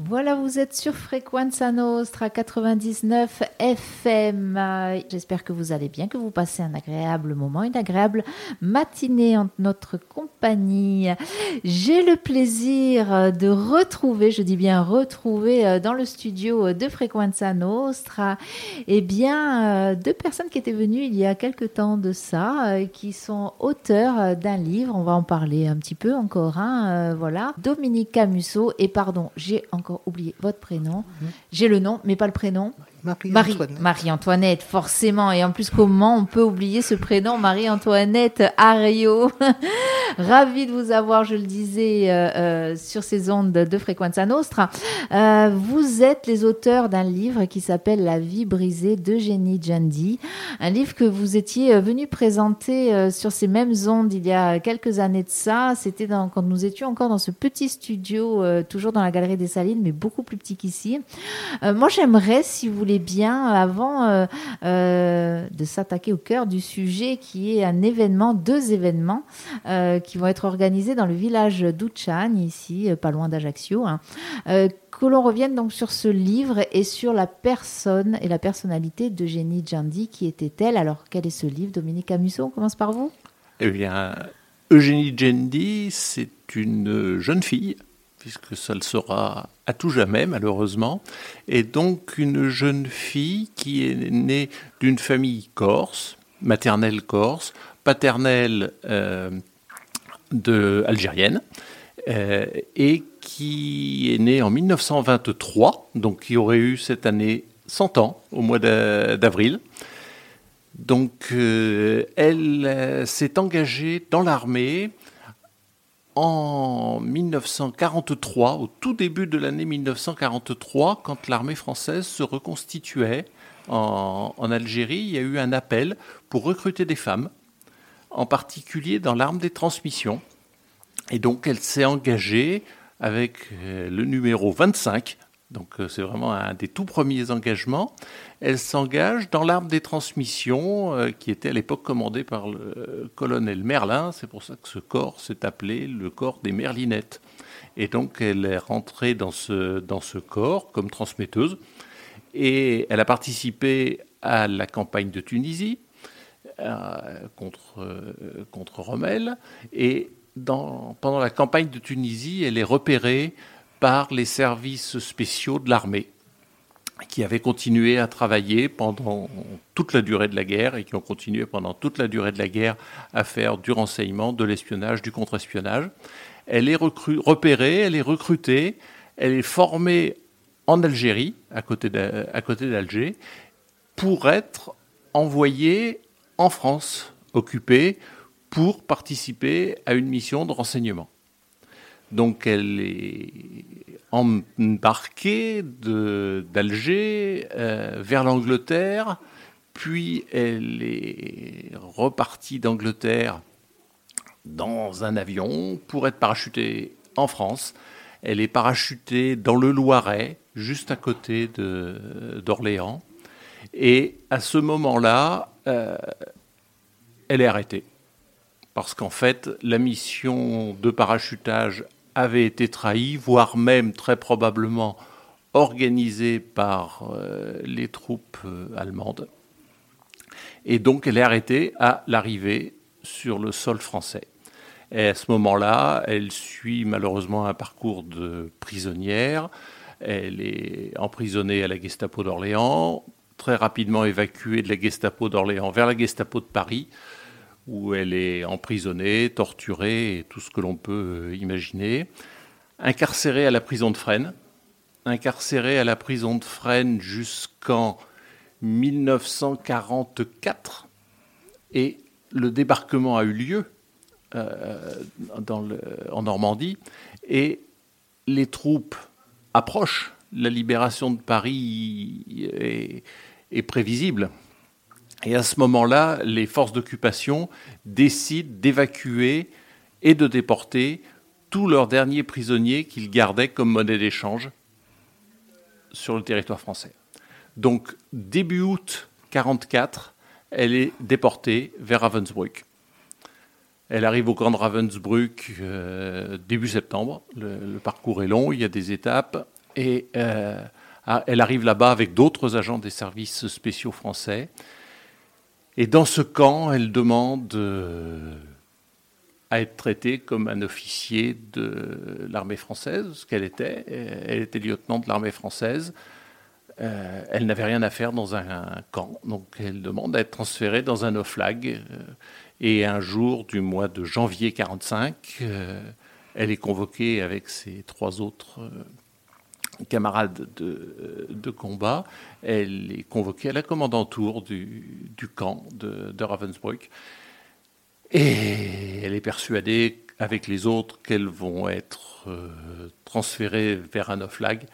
Voilà, vous êtes sur Frequenza Nostra 99 FM. J'espère que vous allez bien, que vous passez un agréable moment, une agréable matinée en notre compagnie. J'ai le plaisir de retrouver, je dis bien retrouver dans le studio de Frequenza Nostra, eh bien, deux personnes qui étaient venues il y a quelque temps de ça, qui sont auteurs d'un livre. On va en parler un petit peu encore. Hein, voilà, Dominique Camusso et pardon, j'ai encore oublié votre prénom. J'ai le nom, mais pas le prénom. Marie- Marie-Antoinette. Marie-Antoinette, forcément. Et en plus, comment on peut oublier ce prénom, Marie-Antoinette Ario Ravie de vous avoir, je le disais, euh, euh, sur ces ondes de Frequenza Nostra. Euh, vous êtes les auteurs d'un livre qui s'appelle La vie brisée d'Eugénie Djandi. Un livre que vous étiez venu présenter sur ces mêmes ondes il y a quelques années de ça. C'était quand nous étions encore dans ce petit studio, toujours dans la Galerie des Salines, mais beaucoup plus petit qu'ici. Moi, j'aimerais, si vous voulez bien, avant euh, euh, de s'attaquer au cœur du sujet, qui est un événement, deux événements euh, qui vont être organisés dans le village d'Ouchan, ici, pas loin d'Ajaccio, hein, que l'on revienne donc sur ce livre et sur la personne et la personnalité d'Eugénie Djandi, qui était-elle Alors, quel est ce livre Dominique Camusso, on commence par vous. Eh bien, Eugénie Djendi, c'est une jeune fille, puisque ça le sera à tout jamais, malheureusement, et donc une jeune fille qui est née d'une famille corse, maternelle corse, paternelle euh, algérienne, euh, et qui est née en 1923, donc qui aurait eu cette année 100 ans, au mois d'a- d'avril. Donc, euh, elle s'est engagée dans l'armée en 1943, au tout début de l'année 1943, quand l'armée française se reconstituait en, Algérie. Il y a eu un appel pour recruter des femmes, en particulier dans l'arme des transmissions. Et donc, elle s'est engagée avec euh, le numéro 25. Donc, euh, c'est vraiment un des tout premiers engagements. Elle s'engage dans l'arme des transmissions, euh, qui était à l'époque commandée par le euh, colonel Merlin. C'est pour ça que ce corps s'est appelé le corps des Merlinettes. Et donc, elle est rentrée dans ce, dans ce corps comme transmetteuse. Et elle a participé à la campagne de Tunisie contre, contre Rommel. Et pendant la campagne de Tunisie, elle est repérée par les services spéciaux de l'armée qui avaient continué à travailler pendant toute la durée de la guerre et qui ont continué pendant toute la durée de la guerre à faire du renseignement, de l'espionnage, du contre-espionnage. Elle est repérée, elle est recrutée, elle est formée en Algérie, à côté d'Alger, pour être envoyée en France, occupée, pour participer à une mission de renseignement. Donc elle est embarquée d'Alger euh, vers l'Angleterre, puis elle est repartie d'Angleterre dans un avion pour être parachutée en France. Elle est parachutée dans le Loiret, juste à côté d'Orléans. Et à ce moment-là, euh, elle est arrêtée. Parce qu'en fait, la mission de parachutage avait été trahie, voire même très probablement organisée par euh, les troupes euh, allemandes. Et donc, elle est arrêtée à l'arrivée sur le sol français. Et à ce moment-là, elle suit malheureusement un parcours de prisonnière. Elle est emprisonnée à la Gestapo d'Orléans, très rapidement évacuée de la Gestapo d'Orléans vers la Gestapo de Paris, où elle est emprisonnée, torturée et tout ce que l'on peut euh, imaginer. Incarcérée à la prison de Fresnes, incarcérée à la prison de Fresnes jusqu'en 1944, et le débarquement a eu lieu euh, en Normandie, et les troupes approchent. La libération de Paris est prévisible. Et à ce moment-là, les forces d'occupation décident d'évacuer et de déporter tous leurs derniers prisonniers qu'ils gardaient comme monnaie d'échange sur le territoire français. Donc, début août 1944, elle est déportée vers Ravensbrück. Elle arrive au camp de Ravensbrück euh, début septembre. Le, le parcours est long, il y a des étapes. Et elle arrive là-bas avec d'autres agents des services spéciaux français. Et dans ce camp, elle demande à être traitée comme un officier de l'armée française, ce qu'elle était. Elle était lieutenant de l'armée française. Euh, elle n'avait rien à faire dans un, camp, donc elle demande à être transférée dans un oflag. Euh, et un jour du mois de janvier 45, euh, elle est convoquée avec ses trois autres camarades de, combat. Elle est convoquée à la commandanture du, du camp de, de Ravensbrück. Et elle est persuadée, avec les autres, qu'elles vont être euh, transférées vers un off-flag.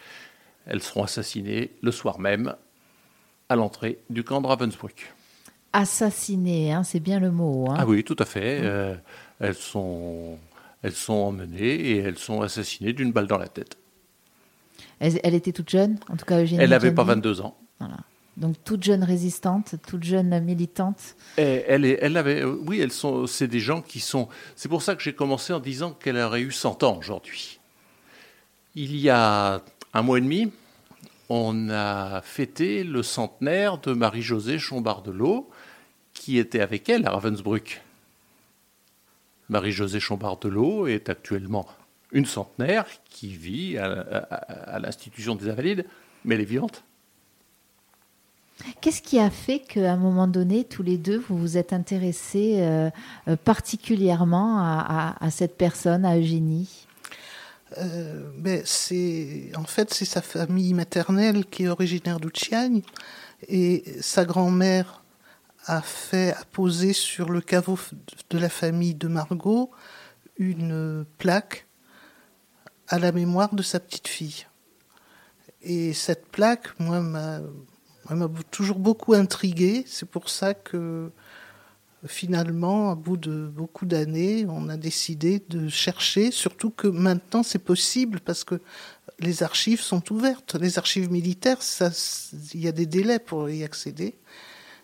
Elles seront assassinées le soir même à l'entrée du camp de Ravensbrück. Assassinées, hein, c'est bien le mot. Hein. Ah oui, tout à fait. Euh, elles, sont, elles sont emmenées et elles sont assassinées d'une balle dans la tête. Elle, était toute jeune, en tout cas Eugénie. Elle n'avait pas 22 ans. Voilà. Donc toute jeune résistante, toute jeune militante. elle, elle avait, euh, oui, elles sont, c'est des gens qui sont. C'est pour ça que j'ai commencé en disant qu'elle aurait eu 100 ans aujourd'hui. Il y a un mois et demi, on a fêté le centenaire de Marie-Josée Chombardelot, qui était avec elle à Ravensbrück. Marie-Josée Chombardelot est actuellement une centenaire qui vit à, à l'institution des Invalides, mais elle est vivante. Qu'est-ce qui a fait qu'à un moment donné, tous les deux, vous vous êtes intéressés euh, euh, particulièrement à, cette personne, à Eugénie? Euh, ben c'est en fait c'est sa famille maternelle qui est originaire d'Ouchiagne et sa grand-mère a fait a posé sur le caveau de la famille de Margot une plaque à la mémoire de sa petite fille. Et cette plaque, moi, m'a toujours beaucoup intrigué. C'est pour ça que finalement, à bout de beaucoup d'années, on a décidé de chercher, surtout que maintenant c'est possible parce que les archives sont ouvertes. Les archives militaires, il y a des délais pour y accéder.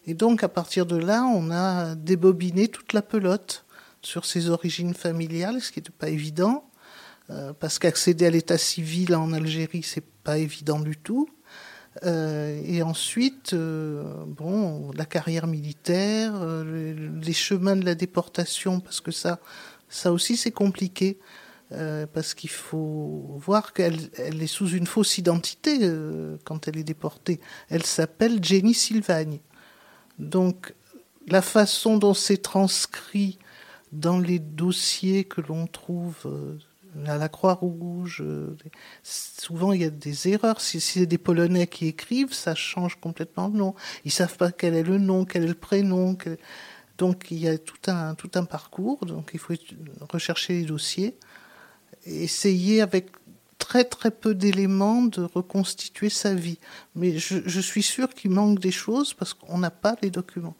Et donc à partir de là, on a débobiné toute la pelote sur ses origines familiales, ce qui n'était pas évident, parce qu'accéder à l'état civil en Algérie, c'est pas évident du tout. Euh, et ensuite, euh, bon, la carrière militaire, euh, les chemins de la déportation, parce que ça, ça aussi c'est compliqué, parce qu'il faut voir qu'elle elle est sous une fausse identité quand elle est déportée. Elle s'appelle Jenny Sylvagne. Donc, la façon dont c'est transcrit dans les dossiers que l'on trouve la Croix-Rouge. Euh, souvent, il y a des erreurs. Si, c'est des Polonais qui écrivent, ça change complètement le nom. Ils savent pas quel est le nom, quel est le prénom. Donc, il y a tout un, tout un parcours. Donc, il faut rechercher les dossiers. Essayer avec très très peu d'éléments de reconstituer sa vie. Mais je, je suis sûre qu'il manque des choses parce qu'on n'a pas les documents.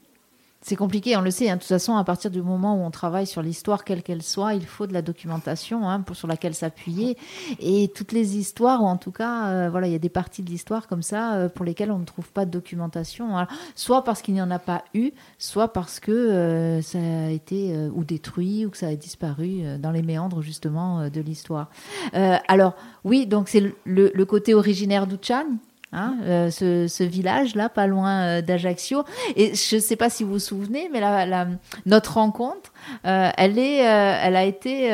C'est compliqué, on le sait. Hein. De toute façon, à partir du moment où on travaille sur l'histoire, quelle qu'elle soit, il faut de la documentation hein, pour, sur laquelle s'appuyer. Et toutes les histoires, ou en tout cas, euh, voilà, il y a des parties de l'histoire comme ça euh, pour lesquelles on ne trouve pas de documentation. soit parce qu'il n'y en a pas eu, soit parce que euh, ça a été ou détruit ou que ça a disparu dans les méandres justement de l'histoire. alors oui, donc c'est le, le, côté originaire d'Uchan Hein, euh, ce, village-là, pas loin euh, d'Ajaccio. Et je ne sais pas si vous vous souvenez, mais la, notre rencontre, euh, elle, est, elle a été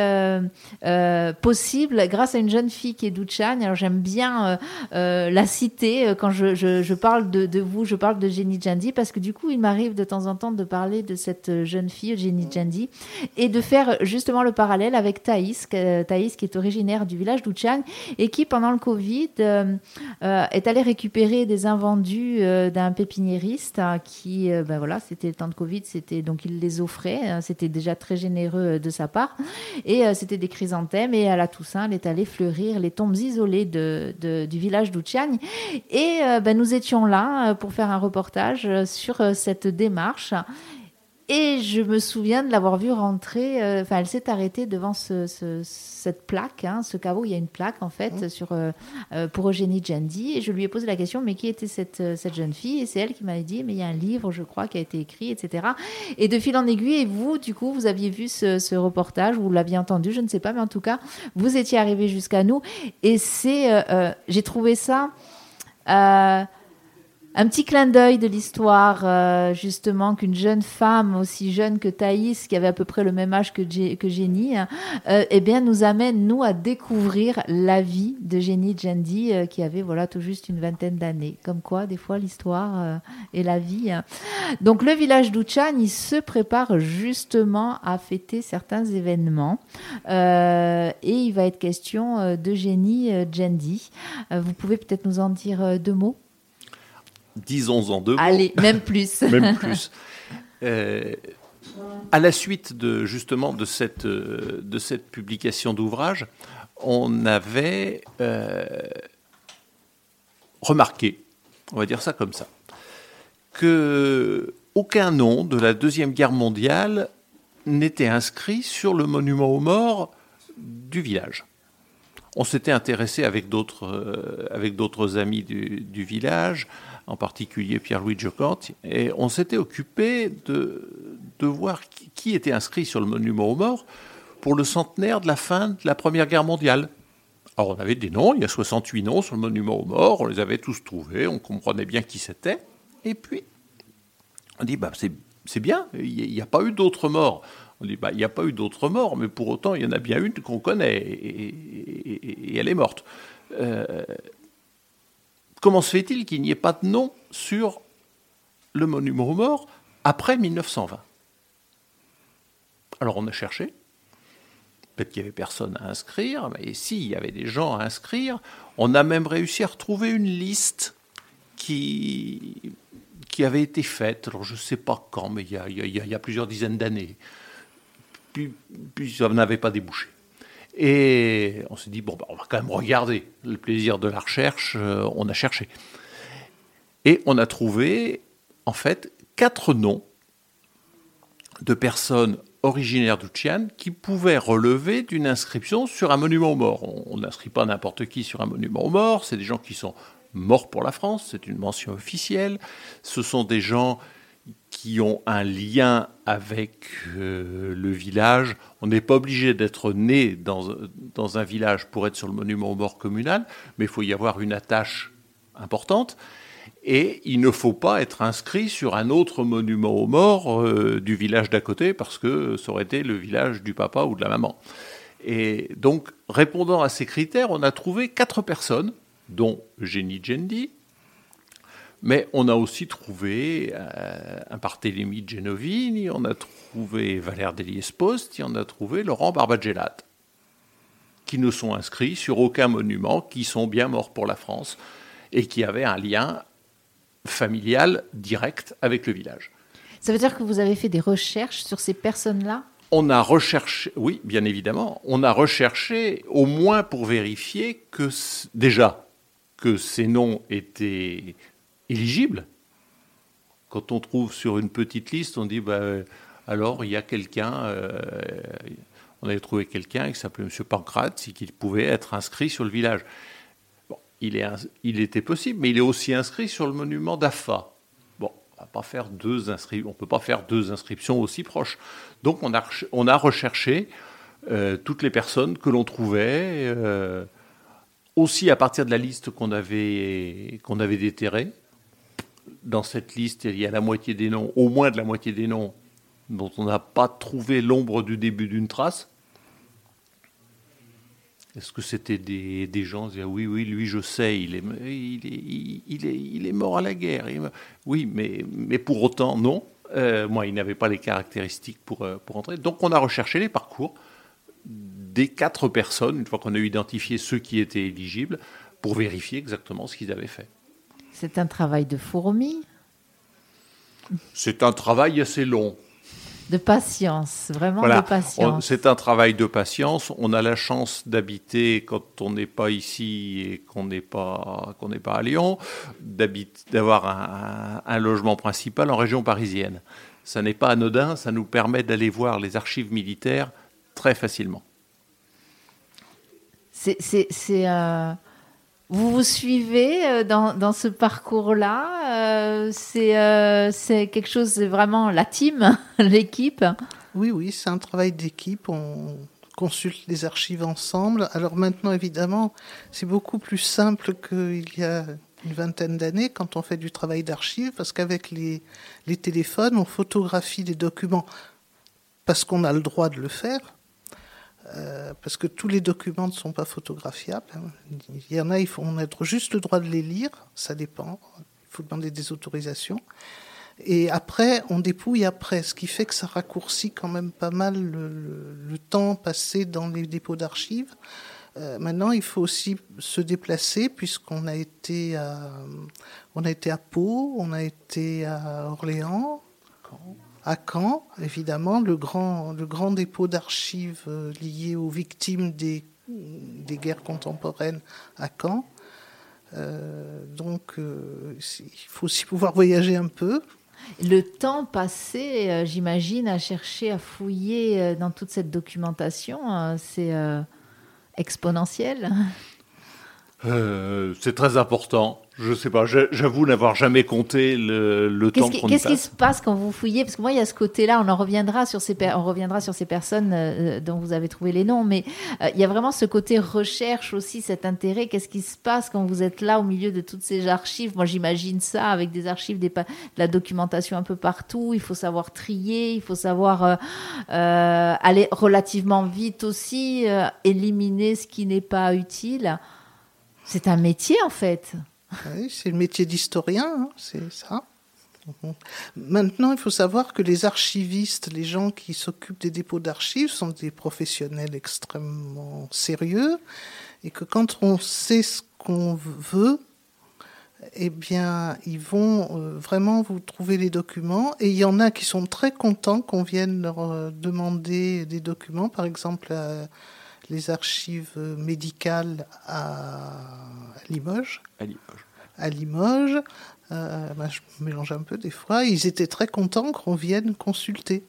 possible grâce à une jeune fille qui est d'Ouchane. Alors j'aime bien la citer quand je, je, parle de, de, vous, je parle de Jenny Jandi, parce que du coup, il m'arrive de temps en temps de parler de cette jeune fille, Jenny Jandi, et de faire justement le parallèle avec Thaïs, Thaïs qui est originaire du village d'Ouchane et qui, pendant le Covid, est allée récupérer des invendus euh, d'un pépiniériste hein, qui, euh, ben voilà, c'était le temps de Covid, c'était donc il les offrait, hein, c'était déjà très généreux euh, de sa part, et c'était des chrysanthèmes. Et à la Toussaint, elle est allée fleurir les tombes isolées du village d'Ouchiagne. Et ben, nous étions là pour faire un reportage sur cette démarche. Et je me souviens de l'avoir vue rentrer. euh, Enfin, elle s'est arrêtée devant ce, ce- cette plaque, hein, ce caveau. Il y a une plaque en fait sur euh, euh, pour Eugénie Jandy. Et je lui ai posé la question, mais qui était cette euh, cette jeune fille? Et c'est elle qui m'avait dit, mais il y a un livre, je crois, qui a été écrit, etc. Et de fil en aiguille, et vous, du coup, vous aviez vu ce, ce reportage, vous l'aviez entendu, je ne sais pas, mais en tout cas, vous étiez arrivé jusqu'à nous. Et c'est, euh, euh, j'ai trouvé ça. Euh, un petit clin d'œil de l'histoire, euh, justement, qu'une jeune femme aussi jeune que Thaïs, qui avait à peu près le même âge que, que Jenny, hein, euh, eh bien, nous amène, nous, à découvrir la vie de Jenny Jandy, euh, qui avait, voilà, tout juste une vingtaine d'années. Comme quoi, des fois, l'histoire euh, et la vie. hein. Donc, le village d'Uchan, il se prépare justement à fêter certains événements. Euh, et il va être question euh, de Jenny euh, Jandy. Euh, vous pouvez peut-être nous en dire euh, deux mots? Disons en deux mots. Allez, même plus. même plus. Euh, à la suite de justement de cette euh, de cette publication d'ouvrage, on avait euh, remarqué, on va dire ça comme ça, que aucun nom de la deuxième guerre mondiale n'était inscrit sur le monument aux morts du village. On s'était intéressé avec d'autres euh, amis du, du village, en particulier Pierre-Louis Jocante, et on s'était occupé de, voir qui, était inscrit sur le monument aux morts pour le centenaire de la fin de la Première Guerre mondiale. Alors on avait des noms, il y a 68 noms sur le monument aux morts, on les avait tous trouvés, on comprenait bien qui c'était, et puis on dit bah, c'est bien, il n'y a pas eu d'autres morts. On dit, bah, il n'y a pas eu d'autres morts, mais pour autant, il y en a bien une qu'on connaît, et elle est morte. Euh, comment se fait-il qu'il n'y ait pas de nom sur le monument aux morts après 1920 Alors on a cherché, peut-être qu'il n'y avait personne à inscrire, mais si, il y avait des gens à inscrire. On a même réussi à retrouver une liste qui, avait été faite, alors je ne sais pas quand, mais il y a, plusieurs dizaines d'années. Puis ça n'avait pas débouché. Et on s'est dit, bon, bah, on va quand même regarder. Le plaisir de la recherche, euh, on a cherché. Et on a trouvé, en fait, quatre noms de personnes originaires d'Uchian qui pouvaient relever d'une inscription sur un monument aux morts. On n'inscrit pas n'importe qui sur un monument aux morts, c'est des gens qui sont morts pour la France, c'est une mention officielle. Ce sont des gens ont un lien avec euh, le village. On n'est pas obligé d'être né dans, dans un village pour être sur le monument aux morts communal, mais il faut y avoir une attache importante. Et il ne faut pas être inscrit sur un autre monument aux morts euh, du village d'à côté parce que ça aurait été le village du papa ou de la maman. Et donc, répondant à ces critères, on a trouvé quatre personnes, dont Eugénie Gendi, mais on a aussi trouvé euh, un Barthélemy Genovini, on a trouvé Valère Deliespost, et on a trouvé Laurent Barbagellat, qui ne sont inscrits sur aucun monument, qui sont bien morts pour la France et qui avaient un lien familial direct avec le village. Ça veut dire que vous avez fait des recherches sur ces personnes-là? On a recherché, oui, bien évidemment, on a recherché au moins pour vérifier que déjà que ces noms étaient éligibles. Quand on trouve sur une petite liste, on dit bah, euh, alors il y a quelqu'un, euh, on avait trouvé quelqu'un qui s'appelait M. Pancrate, qui pouvait être inscrit sur le village. Bon, il, est, il était possible, mais il est aussi inscrit sur le monument d'Afa. Bon, on on peut pas faire deux inscriptions aussi proches. Donc on a, on a recherché euh, toutes les personnes que l'on trouvait, aussi à partir de la liste qu'on avait, qu'on avait déterrée. Dans cette liste, il y a la moitié des noms, au moins de la moitié des noms, dont on n'a pas trouvé l'ombre du début d'une trace. Est-ce que c'était des, gens disaient oui, oui, lui, je sais, il est, il est, il est, il est mort à la guerre. Oui, mais, mais pour autant, non. Euh, moi, il n'avait pas les caractéristiques pour, euh, pour entrer. Donc, on a recherché les parcours des quatre personnes, une fois qu'on a identifié ceux qui étaient éligibles, pour vérifier exactement ce qu'ils avaient fait. C'est un travail de fourmi, C'est un travail assez long. de patience, vraiment Voilà. de patience. C'est un travail de patience. On a la chance d'habiter quand on n'est pas ici et qu'on n'est pas qu'on n'est pas à Lyon, d'avoir un, un logement principal en région parisienne. ça n'est pas anodin, ça nous permet d'aller voir les archives militaires très facilement. C'est, euh, vous vous suivez euh, dans, ce parcours-là c'est, c'est quelque chose, c'est vraiment la team, l'équipe Oui, oui, c'est un travail d'équipe. On consulte les archives ensemble. Alors maintenant, évidemment, c'est beaucoup plus simple qu'il y a une vingtaine d'années quand on fait du travail d'archives, parce qu'avec les, les téléphones, on photographie des documents parce qu'on a le droit de le faire. Euh, parce que tous les documents ne sont pas photographiables. Il y en a, il faut, on a juste le droit de les lire, ça dépend. Il faut demander des autorisations. Et après, on dépouille après, ce qui fait que ça raccourcit quand même pas mal le, temps passé dans les dépôts d'archives. Euh, maintenant, il faut aussi se déplacer puisqu'on a été à, a été à Pau, on a été à Orléans, à Caen, évidemment, le grand, le grand dépôt d'archives euh, lié aux victimes des, des guerres contemporaines à Caen. Euh, donc, il faut aussi pouvoir voyager un peu. Le temps passé, euh, j'imagine, à chercher, à fouiller euh, dans toute cette documentation, euh, c'est exponentiel. c'est très important. Je sais pas, j'avoue n'avoir jamais compté le, temps qu'on Qu'est-ce qui se passe quand vous fouillez? Parce que moi, il y a ce côté-là, on en reviendra sur ces, on reviendra sur ces personnes euh, dont vous avez trouvé les noms, mais euh, il y a vraiment ce côté recherche aussi, cet intérêt. Qu'est-ce qui se passe quand vous êtes là au milieu de toutes ces archives? Moi, j'imagine ça avec des archives, des, de la documentation un peu partout. Il faut savoir trier, il faut savoir euh, aller relativement vite aussi, éliminer ce qui n'est pas utile. C'est un métier en fait. C'est le métier d'historien, hein, c'est ça. Maintenant, il faut savoir que les archivistes, les gens qui s'occupent des dépôts d'archives, sont des professionnels extrêmement sérieux et que quand on sait ce qu'on veut, eh bien, ils vont euh, vraiment vous trouver les documents. Et il y en a qui sont très contents qu'on vienne leur euh, demander des documents, par exemple les archives médicales à Limoges. À Limoges à Limoges. Euh, bah, je mélange un peu des fois. Ils étaient très contents qu'on vienne consulter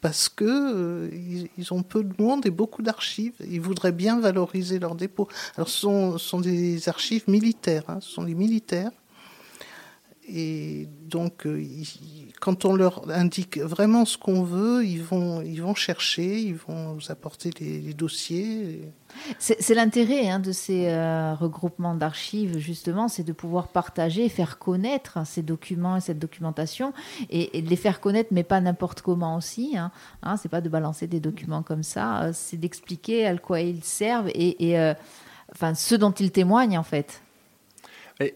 parce que euh, ils, ont peu de monde et beaucoup d'archives. Ils voudraient bien valoriser leurs dépôts. Alors, ce sont, sont des archives militaires. Hein. ce sont des militaires. Et donc, euh, quand on leur indique vraiment ce qu'on veut, ils vont, ils vont chercher, ils vont nous apporter les, dossiers. C'est l'intérêt hein, de ces euh, regroupements d'archives, justement, c'est de pouvoir partager, faire connaître ces documents et cette documentation, et, les faire connaître, mais pas n'importe comment aussi. Hein. Hein, c'est pas de balancer des documents comme ça, euh, c'est d'expliquer à quoi ils servent et, et enfin, ce dont ils témoignent, en fait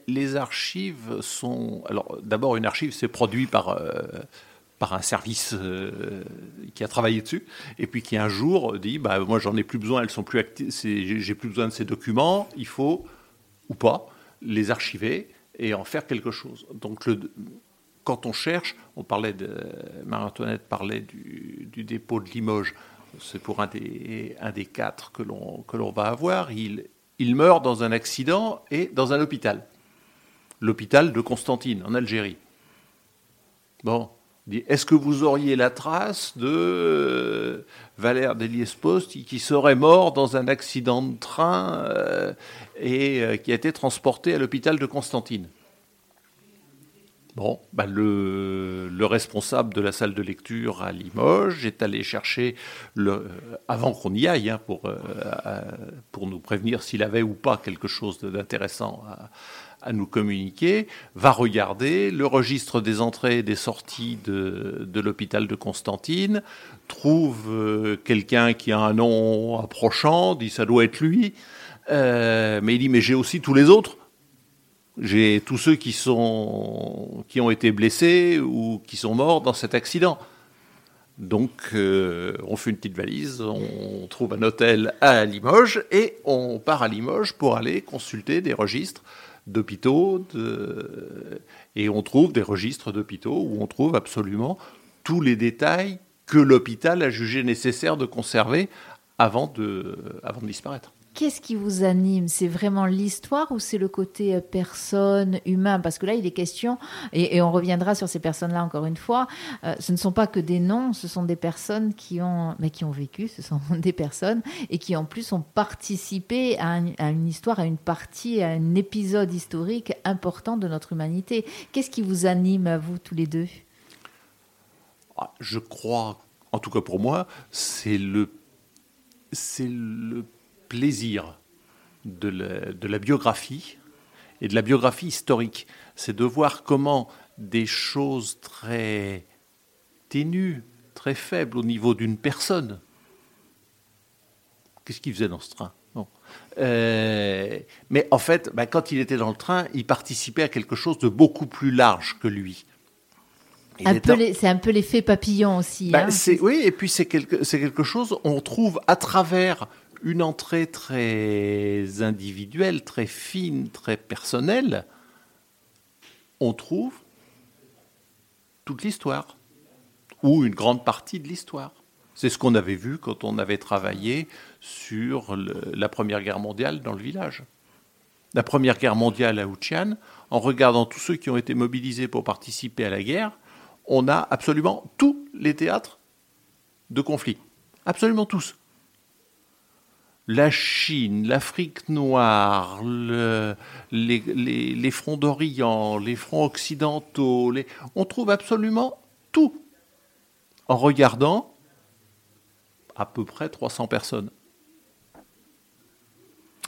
les archives sont. Alors, d'abord, une archive, c'est produit par, euh, un service euh, qui a travaillé dessus, et puis qui un jour dit bah, Moi, j'en ai plus besoin, elles sont plus actives, j'ai plus besoin de ces documents, il faut, ou pas, les archiver et en faire quelque chose. Donc, quand on cherche, on parlait de. Marie-Antoinette parlait du, du, dépôt de Limoges, c'est pour un des, un des quatre que l'on va avoir. Il meurt dans un accident et dans un hôpital l'hôpital de Constantine, en Algérie. Bon, est-ce que vous auriez la trace de euh, Valère Deliès-Post qui serait mort dans un accident de train euh, et euh, qui a été transporté à l'hôpital de Constantine? Bon, bah, le, responsable de la salle de lecture à Limoges est allé chercher, avant qu'on y aille, hein, pour, pour nous prévenir s'il avait ou pas quelque chose d'intéressant à, à nous communiquer, va regarder le registre des entrées et des sorties de, de l'hôpital de Constantine, trouve euh, quelqu'un qui a un nom approchant, dit ça doit être lui, euh, mais il dit mais j'ai aussi tous les autres. J'ai tous ceux qui, sont, qui ont été blessés ou qui sont morts dans cet accident. Donc, euh, on fait une petite valise, on trouve un hôtel à Limoges et on part à Limoges pour aller consulter des registres d'hôpitaux, et on trouve des registres d'hôpitaux où on trouve absolument tous les détails que l'hôpital a jugé nécessaire de conserver avant de, avant de disparaître. Qu'est-ce qui vous anime? C'est vraiment l'histoire ou c'est le côté euh, personne, humain? Parce que là, il est question, et, on reviendra sur ces personnes-là encore une fois, euh, ce ne sont pas que des noms, ce sont des personnes qui ont, mais qui ont vécu, ce sont des personnes, et qui en plus ont participé à, une histoire, à une partie, à un épisode historique important de notre humanité. Qu'est-ce qui vous anime, vous tous les deux? Ah, Je crois, en tout cas pour moi, c'est le, c'est le plaisir de la, biographie et de la biographie historique. C'est de voir comment des choses très ténues, très faibles au niveau d'une personne. Qu'est-ce qu'il faisait dans ce train? Euh, mais en fait, bah, quand il était dans le train, il participait à quelque chose de beaucoup plus large que lui. C'est un peu l'effet papillon aussi. Bah, hein. oui, et puis c'est quelque, quelque chose, on trouve à travers une entrée très individuelle, très fine, très personnelle, on trouve toute l'histoire, ou une grande partie de l'histoire. C'est ce qu'on avait vu quand on avait travaillé sur la Première Guerre mondiale dans le village. La Première Guerre mondiale à Wuchian, en regardant tous ceux qui ont été mobilisés pour participer à la guerre, on a absolument tous les théâtres de conflit. Absolument tous la Chine, l'Afrique noire, les, fronts d'Orient, les fronts occidentaux, on trouve absolument tout en regardant à peu près 300 personnes.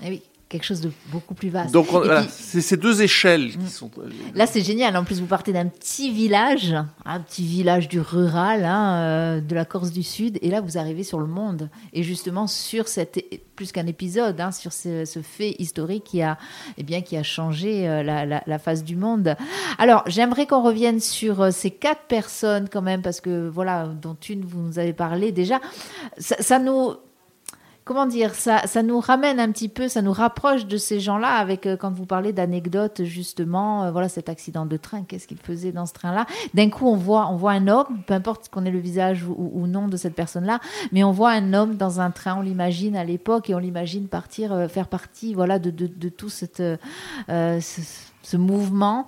Eh oui quelque chose de beaucoup plus vaste. Donc c'est ces deux échelles qui mm. sont. Euh, Là, c'est génial. En plus, vous partez d'un petit village, un petit village du rural, hein, euh, de la Corse du Sud, et là, vous arrivez sur le monde. Et justement, sur cette plus qu'un épisode, hein, sur ce, fait historique qui a, eh bien, qui a changé euh, la, face du monde. Alors, j'aimerais qu'on revienne sur ces quatre personnes quand même, parce que voilà, dont une vous nous avez parlé déjà. ça, ça nous comment dire, ça, ça nous ramène un petit peu, ça nous rapproche de ces gens-là avec, euh, quand vous parlez d'anecdotes, justement, euh, voilà, cet accident de train, qu'est-ce qu'il faisait dans ce train-là? D'un coup, on voit, on voit un homme, peu importe qu'on ait le visage ou, non de cette personne-là, mais on voit un homme dans un train, on l'imagine à l'époque et on l'imagine partir, euh, faire partie, voilà, de, de, de tout cette, ce, mouvement.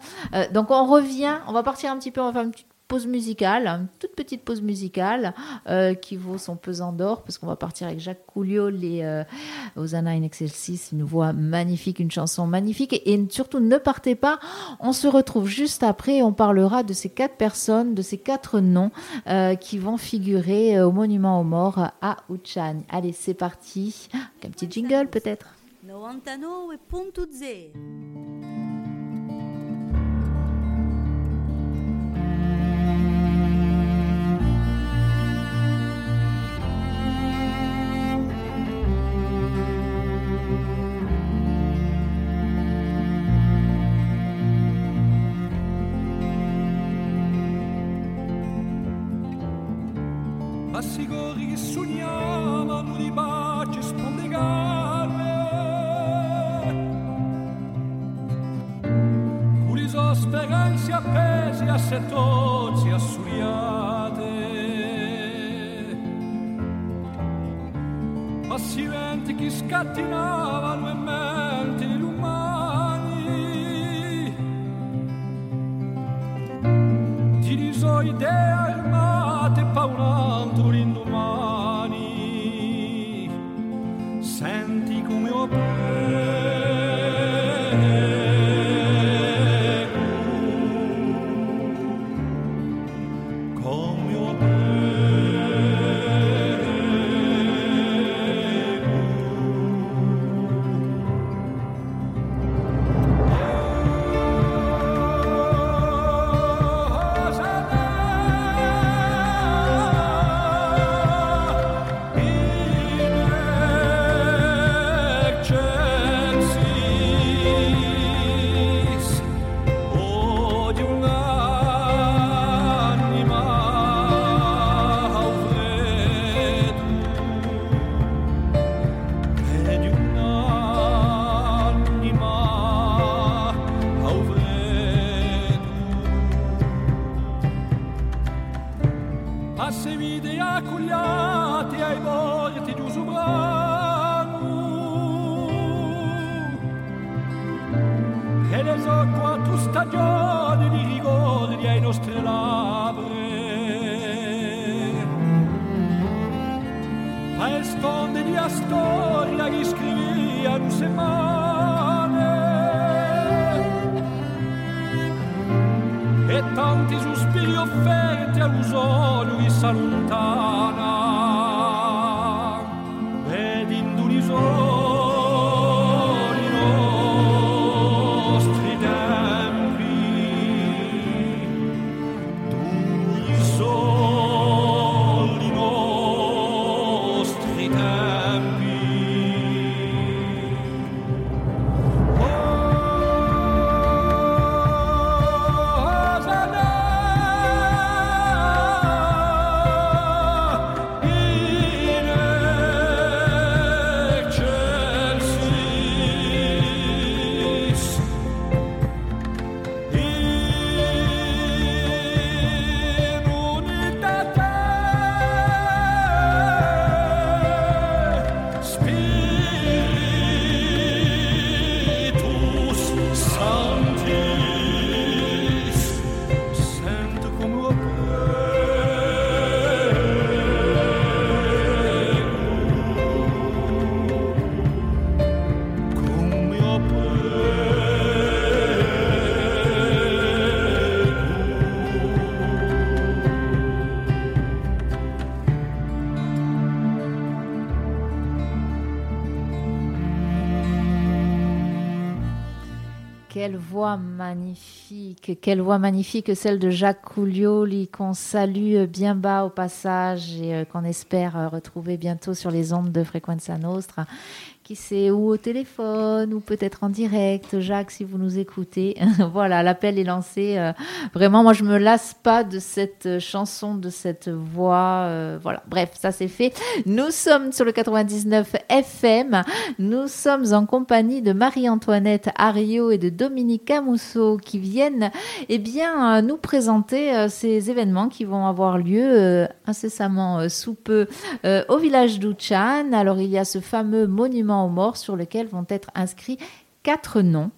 donc on revient, on va partir un petit peu, on va faire une petite pause musicale, toute petite pause musicale euh, qui vaut son pesant d'or parce qu'on va partir avec Jacques Couliot, les euh, Hosanna in Excelsis, une voix magnifique, une chanson magnifique. Et, surtout ne partez pas, on se retrouve juste après, on parlera de ces quatre personnes, de ces quatre noms euh, qui vont figurer au monument aux morts à Uchan. Allez, c'est parti, un petit jingle peut-être. eleganze appesi a settoci assuriate. Passi venti che scattinavano e menti umani. Ti riso idee mate paurando l'indomani. Senti come ho preso Quelle voix magnifique, quelle voix magnifique, celle de Jacques Coulioli, qu'on salue bien bas au passage et euh, qu'on espère euh, retrouver bientôt sur les ondes de Frequenza Nostra. Qui sait, ou au téléphone, ou peut-être en direct. Jacques, si vous nous écoutez. voilà, l'appel est lancé. Euh, Vraiment, moi, je me lasse pas de cette euh, chanson, de cette voix. euh, voilà, bref, ça c'est fait. Nous sommes sur le 99 FM. Nous sommes en compagnie de Marie-Antoinette Ario et de Dominique Camusso qui viennent eh bien, nous présenter ces événements qui vont avoir lieu incessamment sous peu au village d'Uchan. Alors, il y a ce fameux monument aux morts sur lequel vont être inscrits quatre noms.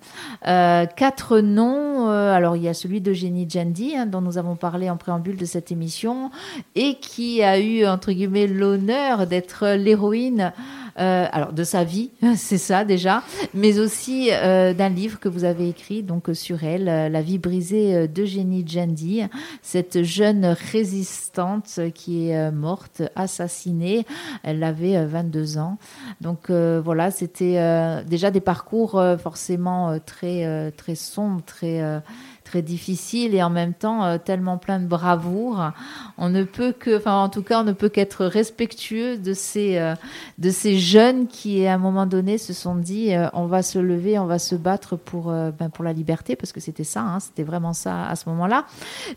Euh, quatre noms. euh, alors, il y a celui d'Eugénie Djandi, hein, dont nous avons parlé en préambule de cette émission, et qui a eu, entre guillemets, l'honneur d'être l'héroïne. Euh, alors de sa vie, c'est ça déjà, mais aussi euh, d'un livre que vous avez écrit donc sur elle, euh, La vie brisée euh, d'Eugénie Djandi, cette jeune résistante qui est euh, morte, assassinée. Elle avait euh, 22 ans. Donc euh, voilà, c'était déjà des parcours forcément très très sombres, très très difficiles et en même temps euh, tellement plein de bravoure. On ne peut que, enfin en tout cas, on ne peut qu'être respectueux de ces euh, de ces jeunes qui à un moment donné se sont dit euh, on va se lever, on va se battre pour ben, pour la liberté parce que c'était ça, hein, c'était vraiment ça à ce moment-là.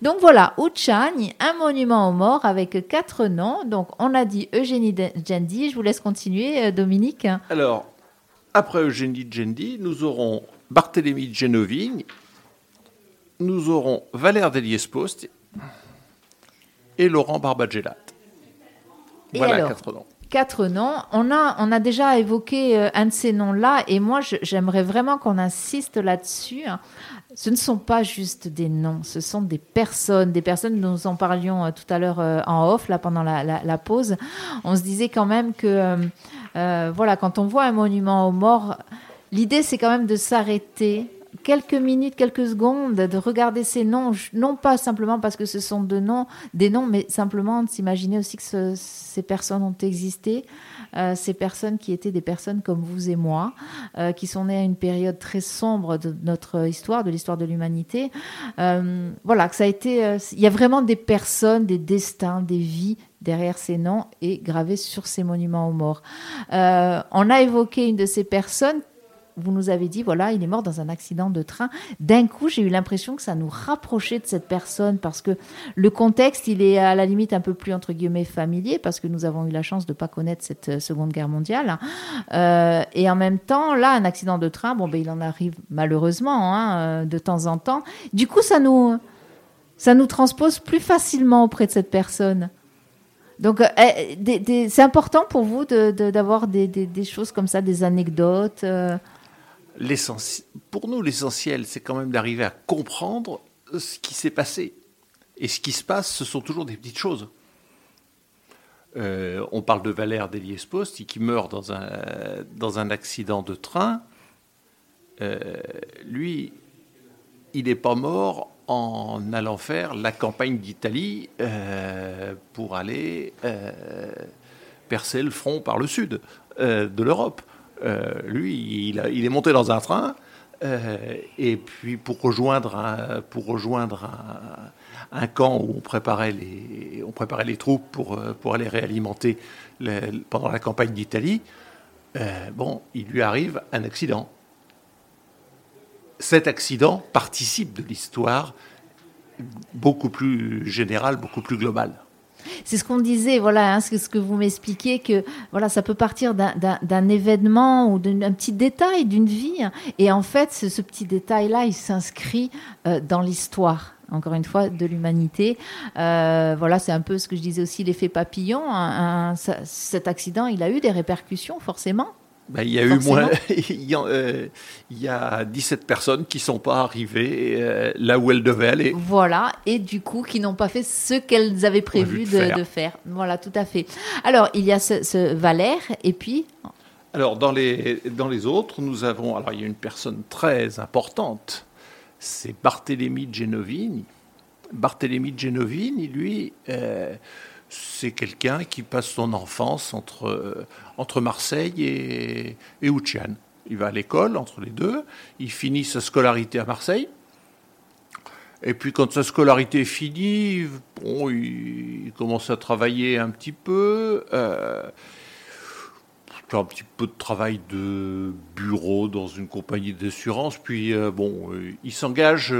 Donc voilà, Uchani, un monument aux morts avec quatre noms. Donc on a dit Eugénie Djendi. Je vous laisse continuer, Dominique. Alors, après Eugénie Djendi, nous aurons Barthélemy Genovigne, nous aurons Valère Deliespost et Laurent Barbagellat. Et Voilà alors quatre noms. quatre noms. On a, on a déjà évoqué euh, un de ces noms-là, et moi, j'aimerais vraiment qu'on insiste là-dessus. Ce ne sont pas juste des noms, ce sont des personnes, des personnes dont nous en parlions euh, tout à l'heure euh, en off, là, pendant la, la- la pause. On se disait quand même que, euh, voilà, quand on voit un monument aux morts, l'idée, c'est quand même de s'arrêter quelques minutes, quelques secondes, de regarder ces noms, non pas simplement parce que ce sont de noms, des noms, mais simplement de s'imaginer aussi que ce- ces personnes ont existé, euh, ces personnes qui étaient des personnes comme vous et moi, euh, qui sont nées à une période très sombre de notre histoire, de l'histoire de l'humanité. Euh, voilà, que ça a été, euh, il y a vraiment des personnes, des destins, des vies derrière ces noms et gravés sur ces monuments aux morts. Euh, on a évoqué une de ces personnes vous nous avez dit, voilà, il est mort dans un accident de train. D'un coup, j'ai eu l'impression que ça nous rapprochait de cette personne parce que le contexte, il est à la limite un peu plus, entre guillemets, familier parce que nous avons eu la chance de ne pas connaître cette euh, Seconde Guerre mondiale. Euh, et en même temps, là, un accident de train, bon, ben, il en arrive malheureusement hein, euh, de temps en temps. Du coup, ça nous, ça nous transpose plus facilement auprès de cette personne. Donc, eh, c'est important pour vous de- de- d'avoir des, des- des choses comme ça, des anecdotes. Pour nous, l'essentiel, c'est quand même d'arriver à comprendre ce qui s'est passé. Et ce qui se passe, ce sont toujours des petites choses. Euh, on parle de Valère Deliès-Post, qui meurt dans un, dans un accident de train. Euh, lui, il n'est pas mort en allant faire la campagne d'Italie euh, pour aller percer le front par le sud de l'Europe. Lui, il, est monté dans un train, et puis pour rejoindre un, pour rejoindre un, camp où on préparait les, on préparait les troupes pour, euh, aller réalimenter pendant la campagne d'Italie. Euh, bon, il lui arrive un accident. Cet accident participe de l'histoire beaucoup plus générale, beaucoup plus globale. C'est ce qu'on disait, voilà, hein, c'est ce que vous m'expliquez, que voilà, ça peut partir d'un événement ou d'un petit détail d'une vie, et en fait, ce, petit détail-là, il s'inscrit euh, dans l'histoire encore une fois, de l'humanité. Euh, voilà, c'est un peu ce que je disais aussi, l'effet papillon. cet accident, il a eu des répercussions, forcément. Ben, il y a eu moins. il, y a, euh, il y a 17 personnes qui ne sont pas arrivées euh, là où elles devaient aller. Voilà, et du coup, qui n'ont pas fait ce qu'elles avaient prévu de, faire. Voilà, tout à fait. Alors, il y a ce, ce Valère, et puis. Alors, dans les, dans les autres, nous avons. Alors, il y a une personne très importante c'est Barthélemy Genovini. Barthélemy Genovini, lui, euh, c'est quelqu'un qui passe son enfance entre, euh, Marseille et, et Il va à l'école entre les deux, il finit sa scolarité à Marseille. Et puis quand sa scolarité est finie, bon, il, commence à travailler un petit peu. Euh, un petit peu de travail de bureau dans une compagnie d'assurance, puis euh, bon, il s'engage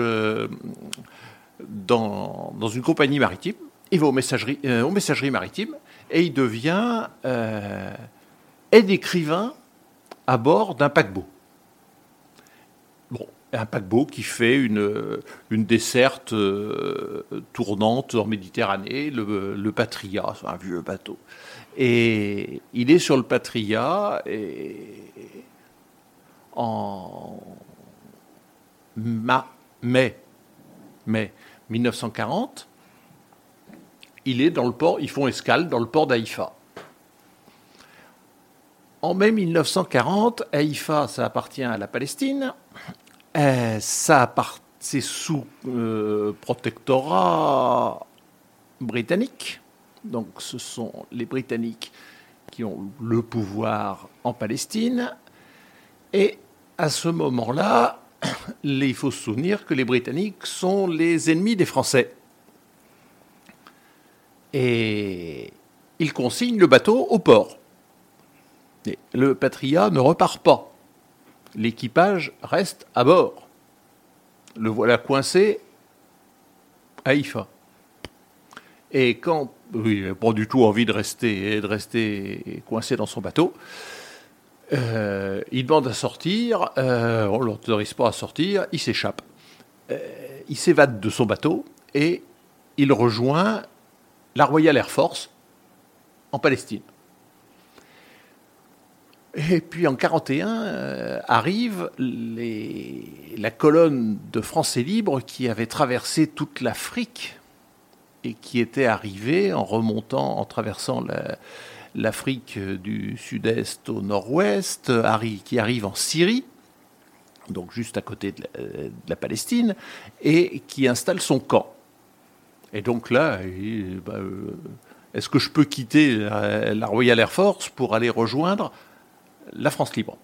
dans, une compagnie maritime, il va aux messageries, aux messageries maritimes, et il devient aide écrivain à bord d'un paquebot. Bon, un paquebot qui fait une, une desserte tournante en Méditerranée, le, Patria, un vieux bateau. Et il est sur le Patria et en mai, mai 1940, il est dans le port, ils font escale dans le port d'Haïfa. En mai 1940, Haïfa, ça appartient à la Palestine, euh, c'est sous euh, protectorat britannique. Donc ce sont les Britanniques qui ont le pouvoir en Palestine. Et à ce moment-là, il faut se souvenir que les Britanniques sont les ennemis des Français. Et ils consignent le bateau au port. le Patria ne repart pas. L'équipage reste à bord. Le voilà coincé à Haïfa. Et quand oui, il n'a pas du tout envie de rester, de rester coincé dans son bateau. Euh, il demande à sortir, euh, on ne l'autorise pas à sortir, il s'échappe. Euh, il s'évade de son bateau et il rejoint la Royal Air Force en Palestine. Et puis en 1941 arrive la colonne de Français libres qui avait traversé toute l'Afrique et qui était arrivé en remontant, en traversant l'Afrique du sud-est au nord-ouest, qui arrive en Syrie, donc juste à côté de la, Palestine, et qui installe son camp. Et donc là, bah, euh, est-ce que je peux quitter la Royal Air Force pour aller rejoindre la France libre?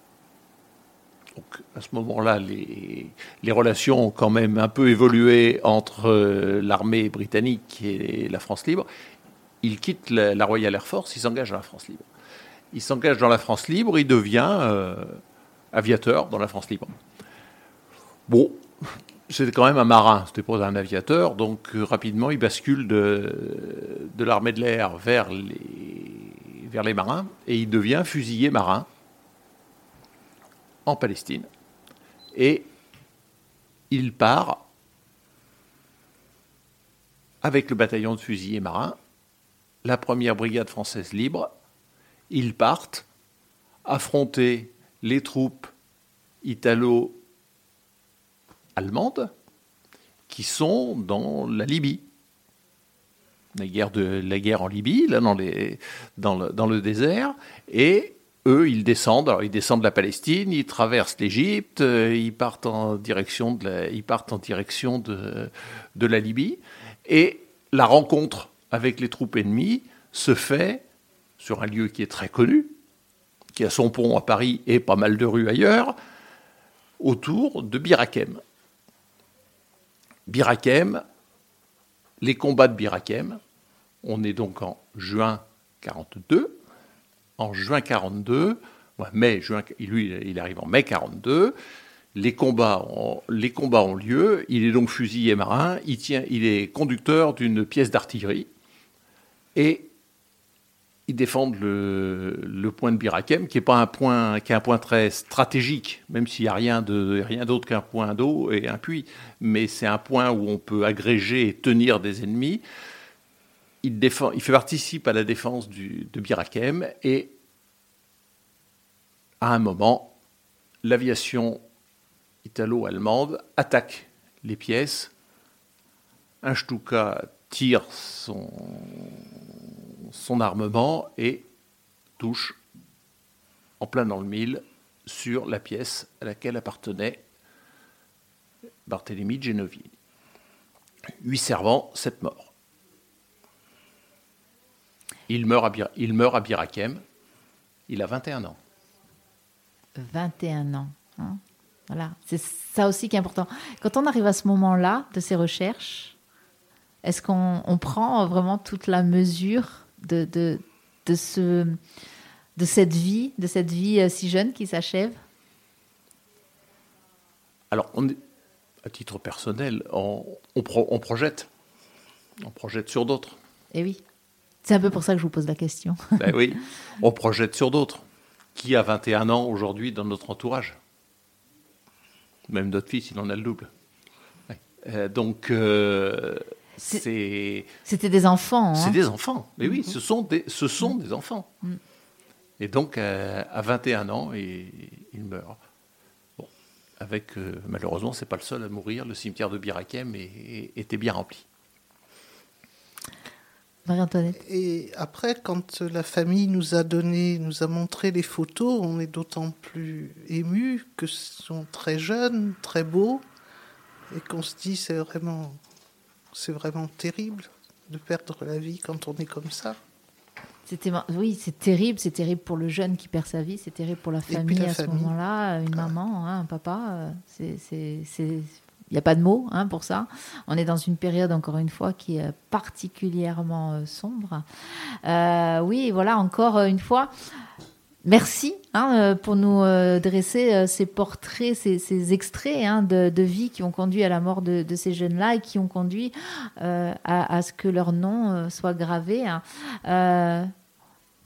Donc, à ce moment-là, les, relations ont quand même un peu évolué entre euh, l'armée britannique et la France libre. Il quitte la, Royal Air Force, il s'engage dans la France libre. Il s'engage dans la France libre, il devient euh, aviateur dans la France libre. Bon, c'était quand même un marin, c'était pas un aviateur, donc euh, rapidement il bascule de, l'armée de l'air vers les, marins et il devient fusilier marin en Palestine. Et il part avec le bataillon de fusiliers marins, la première brigade française libre. Ils partent affronter les troupes italo-allemandes qui sont dans la Libye. La guerre, de, la guerre en Libye, là, dans, les, dans, le, dans le désert. Et eux, ils descendent. Alors, ils descendent de la Palestine, ils traversent l'Égypte, euh, ils partent en direction de la, ils partent en direction de, de la Libye. Et la rencontre avec les troupes ennemies se fait sur un lieu qui est très connu, qui a son pont à Paris et pas mal de rues ailleurs, autour de Birakem. Birakem, les combats de Birakem, on est donc en juin 42. En juin 42, mai, juin, lui, il arrive en mai 42. Les combats, ont, les combats ont lieu. Il est donc fusillé marin. Il, tient, il est conducteur d'une pièce d'artillerie. Et ils défendent le, point de Birakem, qui est pas un point, qui est un point très stratégique, même s'il n'y a rien de rien d'autre qu'un point d'eau et un puits, mais c'est un point où on peut agréger et tenir des ennemis. Il défend, il fait participe à la défense du, de Birakem et à un moment, l'aviation italo-allemande attaque les pièces. Un Stuka tire son, son armement et touche en plein dans le mille sur la pièce à laquelle appartenait Barthélemy Genovi. Huit servants, sept morts. Il meurt à, il meurt à Birakem. Il a 21 ans. 21 ans. Hein. voilà, c'est ça aussi qui est important. Quand on arrive à ce moment-là de ces recherches, est-ce qu'on prend vraiment toute la mesure de, de, de, ce, de cette vie, de cette vie euh, si jeune qui s'achève? Alors, on à titre personnel, on, on, projette. On projette sur d'autres. Eh oui. C'est un peu pour ça que je vous pose la question. Ben oui, on projette sur d'autres. Qui a 21 ans aujourd'hui dans notre entourage? Même notre fils, il en a le double. Euh, donc, euh, c'était des enfants. Hein. C'est des enfants. Mais oui, ce sont des, ce sont des enfants. Mm. Et donc, euh, à 21 ans, il, il meurt. Bon, avec, euh, malheureusement, c'est pas le seul à mourir. Le cimetière de Birakem était bien rempli. Marie-Antoinette. Et après, quand la famille nous a donné, nous a montré les photos, on est d'autant plus ému que ce sont très jeunes, très beaux, et qu'on se dit c'est vraiment c'est vraiment terrible de perdre la vie quand on est comme ça. C'était, oui, c'est terrible. C'est terrible pour le jeune qui perd sa vie. C'est terrible pour la famille à ce moment-là. Une maman, hein, un papa. Euh, c'est, il n'y a pas de mots hein, pour ça. On est dans une période, encore une fois, qui est particulièrement euh, sombre. Euh, oui, voilà, encore une fois, Merci hein, euh, pour nous euh, dresser euh, ces portraits, ces, extraits hein, de, vie qui ont conduit à la mort de, ces jeunes-là et qui ont conduit à, ce que leur nom soit gravé. Hein.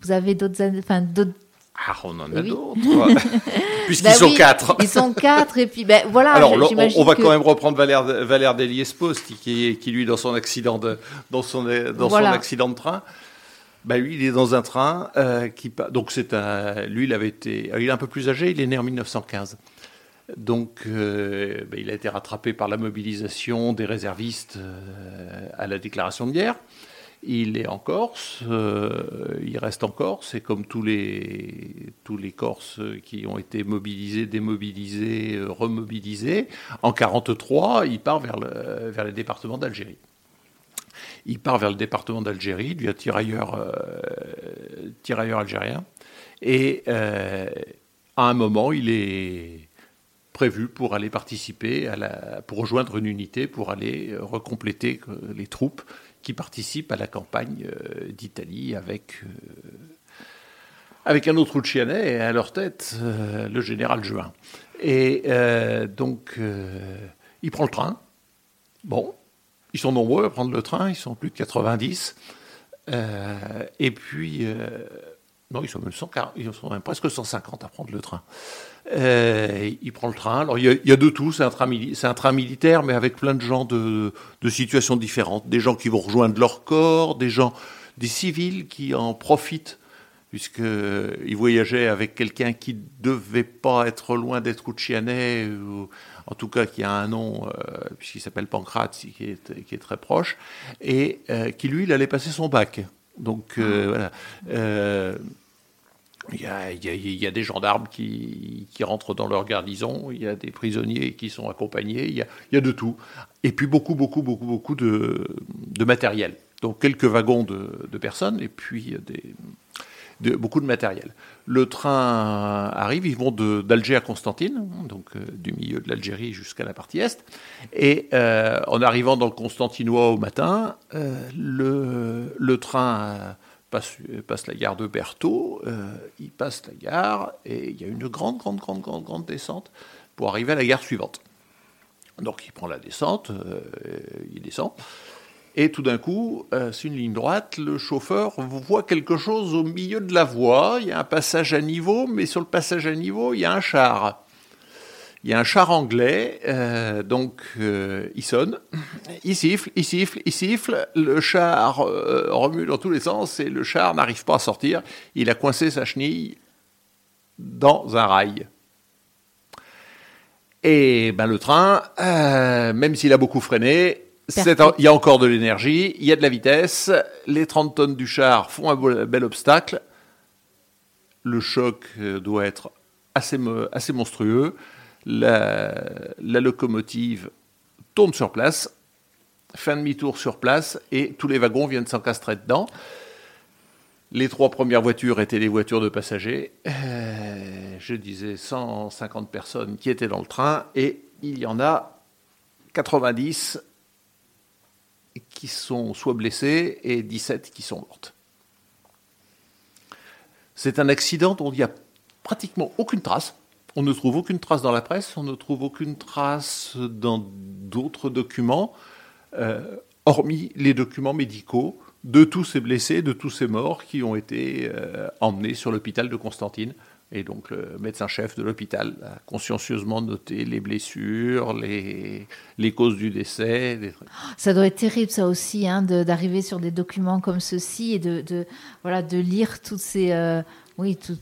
vous avez d'autres... Enfin, ah, on en a d'autres. Puisqu'ils bah sont quatre. Ils sont quatre, et puis ben, voilà. Alors, on, va quand même reprendre Valère, Valère Deliès-Post, qui, qui, lui, dans son accident de, dans son, dans son accident de train, bah, lui, il est dans un train euh, qui donc c'est un lui il avait été il est un peu plus âgé, il est né en 1915. Donc euh, bah, il a été rattrapé par la mobilisation des réservistes euh, à la déclaration de guerre. Il est en Corse, il reste en Corse, et comme tous les, tous les Corses qui ont été mobilisés, démobilisés, remobilisés, en 1943, il part vers le, vers les départements d'Algérie. Il part vers le département d'Algérie, un tirailleur, euh, tirailleur algérien. Et euh, à un moment, il est prévu pour aller participer, à la, pour rejoindre une unité, pour aller recompléter euh, les troupes qui participent à la campagne d'Italie avec, avec un autre Uccianais et à leur tête le général Juin. Et donc, il prend le train. Bon, ils sont nombreux à prendre le train, ils sont plus de 90. Euh, et puis, euh, non, ils sont, même presque 150 à prendre le train. Euh, il prend le train. Alors, il y a, de tout. C'est un, train militaire, mais avec plein de gens de, situations différentes. Des gens qui vont rejoindre leur corps, des gens, des civils qui en profitent puisqu'il voyageait avec quelqu'un qui devait pas être loin d'être Ouchianais, ou en tout cas qui a un nom, puisqu'il s'appelle Pancrate, qui est, qui est très proche, et qui lui, il allait passer son bac. Donc voilà. Il y, a, il, y a, des gendarmes qui, qui, rentrent dans leur garnison, il y a des prisonniers qui sont accompagnés, il y a, il y a de tout. Et puis beaucoup, beaucoup, beaucoup, beaucoup de, de matériel. Donc quelques wagons de, de personnes et puis des, beaucoup de matériel. Le train arrive, ils vont d'Alger à Constantine, donc euh, du milieu de l'Algérie jusqu'à la partie est. Et euh, en arrivant dans le Constantinois au matin, euh, le, train passe, la gare de Berthaud, il passe la gare et il y a une grande, grande, grande, grande, descente pour arriver à la gare suivante. Donc il prend la descente, il descend. Et tout d'un coup, euh, c'est une ligne droite, le chauffeur voit quelque chose au milieu de la voie, il y a un passage à niveau, mais sur le passage à niveau, il y a un char. Il y a un char anglais, euh, donc euh, il sonne, il siffle, il siffle, il siffle, le char euh, remue dans tous les sens et le char n'arrive pas à sortir, il a coincé sa chenille dans un rail. Et ben, le train, même s'il a beaucoup freiné, il y a encore de l'énergie, il y a de la vitesse, les 30 tonnes du char font un bel obstacle, le choc doit être assez, monstrueux la, locomotive tourne sur place, fin demi-tour sur place, et tous les wagons viennent s'encastrer dedans. Les trois premières voitures étaient des voitures de passagers. Euh, je disais 150 personnes qui étaient dans le train, et il y en a 90 qui sont soit blessées et 17 qui sont mortes. C'est un accident dont il n'y a pratiquement aucune trace. On ne trouve aucune trace dans la presse, on ne trouve aucune trace dans d'autres documents, euh, hormis les documents médicaux de tous ces blessés, de tous ces morts qui ont été euh, emmenés sur l'hôpital de Constantine. Et donc le médecin-chef de l'hôpital a consciencieusement noté les blessures, les, les causes du décès. Ça doit être terrible ça aussi, hein, d'arriver sur des documents comme ceci et de, de voilà, de lire toutes ces, euh, oui, toutes,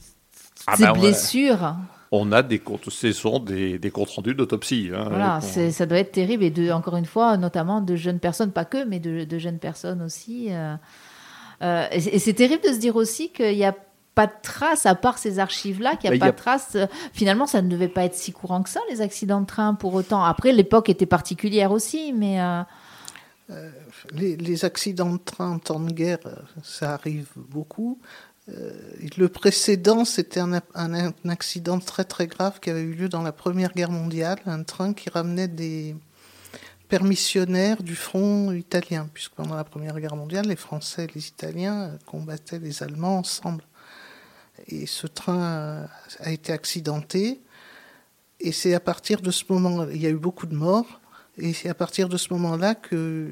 ah ces ben, blessures on a des comptes, ce sont des, comptes rendus d'autopsie. Hein, voilà, ça doit être terrible et de, encore une fois, notamment de jeunes personnes, pas que, mais de, jeunes personnes aussi. Euh, euh, et, c'est terrible de se dire aussi qu'il n'y a pas de traces, à part ces archives-là, qu'il n'y a pas de traces. Finalement, ça ne devait pas être si courant que ça, les accidents de train, pour autant. Après, l'époque était particulière aussi, mais... Euh, les, les, accidents de train en temps de guerre, ça arrive beaucoup. Euh, le précédent, c'était un, accident très très grave qui avait eu lieu dans la Première Guerre mondiale, un train qui ramenait des permissionnaires du front italien, puisque pendant la Première Guerre mondiale, les Français et les Italiens combattaient les Allemands ensemble. Et ce train a été accidenté, et c'est à partir de ce moment, il y a eu beaucoup de morts, et c'est à partir de ce moment-là que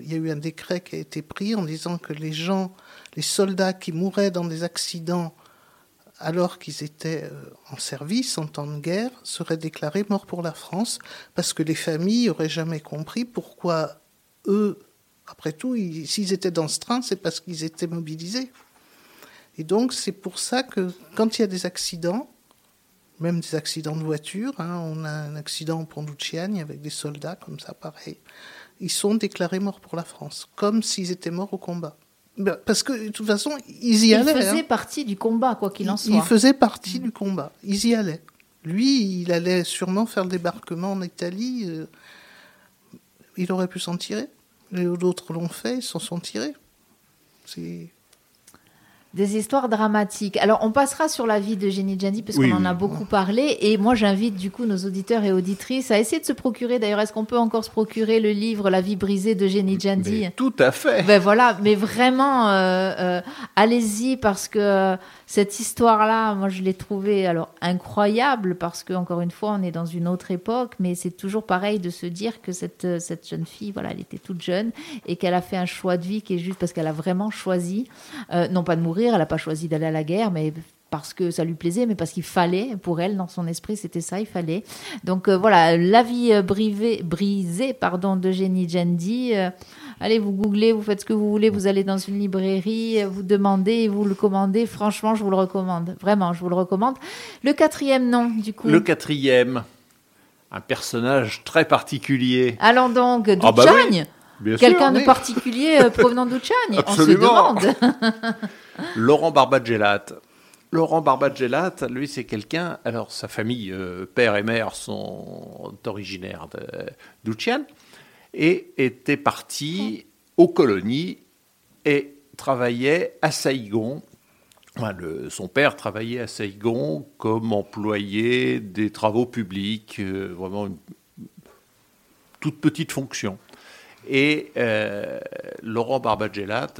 il y a eu un décret qui a été pris en disant que les gens les soldats qui mouraient dans des accidents alors qu'ils étaient euh, en service en temps de guerre seraient déclarés morts pour la France parce que les familles n'auraient jamais compris pourquoi eux, après tout, s'ils étaient dans ce train, c'est parce qu'ils étaient mobilisés. Et donc c'est pour ça que quand il y a des accidents, même des accidents de voiture, hein, on a un accident au pont avec des soldats comme ça, pareil, ils sont déclarés morts pour la France, comme s'ils étaient morts au combat. Ben, parce que de toute façon, ils y allaient. Il faisait hein. partie du combat, quoi qu'il en soit. Il faisait partie du combat. Ils y allaient. Lui, il allait sûrement faire le débarquement en Italie. Euh, il aurait pu s'en tirer. Les autres l'ont fait, ils s'en sont tirés. C'est des histoires dramatiques. Alors, on passera sur la vie de Jenny Jandy parce qu'on en a beaucoup parlé. Et moi, j'invite du coup nos auditeurs et auditrices à essayer de se procurer. D'ailleurs, est-ce qu'on peut encore se procurer le livre La vie brisée de Jenny Jandy Tout à fait. Ben voilà, mais vraiment, euh, euh, allez-y parce que cette histoire-là, moi, je l'ai trouvée alors incroyable parce que encore une fois, on est dans une autre époque, mais c'est toujours pareil de se dire que cette euh, cette jeune fille, voilà, elle était toute jeune et qu'elle a fait un choix de vie qui est juste parce qu'elle a vraiment choisi, euh, non pas de mourir, elle n'a pas choisi d'aller à la guerre, mais parce que ça lui plaisait, mais parce qu'il fallait, pour elle, dans son esprit, c'était ça, il fallait. Donc euh, voilà, la vie brisée, brisée pardon, d'Eugénie Jandy, Allez, vous googlez, vous faites ce que vous voulez, vous allez dans une librairie, vous demandez, vous le commandez. Franchement, je vous le recommande. Vraiment, je vous le recommande. Le quatrième nom, du coup. Le quatrième, un personnage très particulier. Allons donc, Ah bah Duchagne. Sûr, Quelqu'un de oui. particulier euh, provenant d'Uchagne On se demande. Laurent Barbagellat. Laurent Barbagellat, lui, c'est quelqu'un. Alors, sa famille, euh, père et mère, sont originaires d'Uchian et étaient partis aux colonies et travaillaient à Saïgon. Enfin, le- son père travaillait à Saïgon comme employé des travaux publics, euh, vraiment une toute petite fonction. Et euh, Laurent Barbagellat,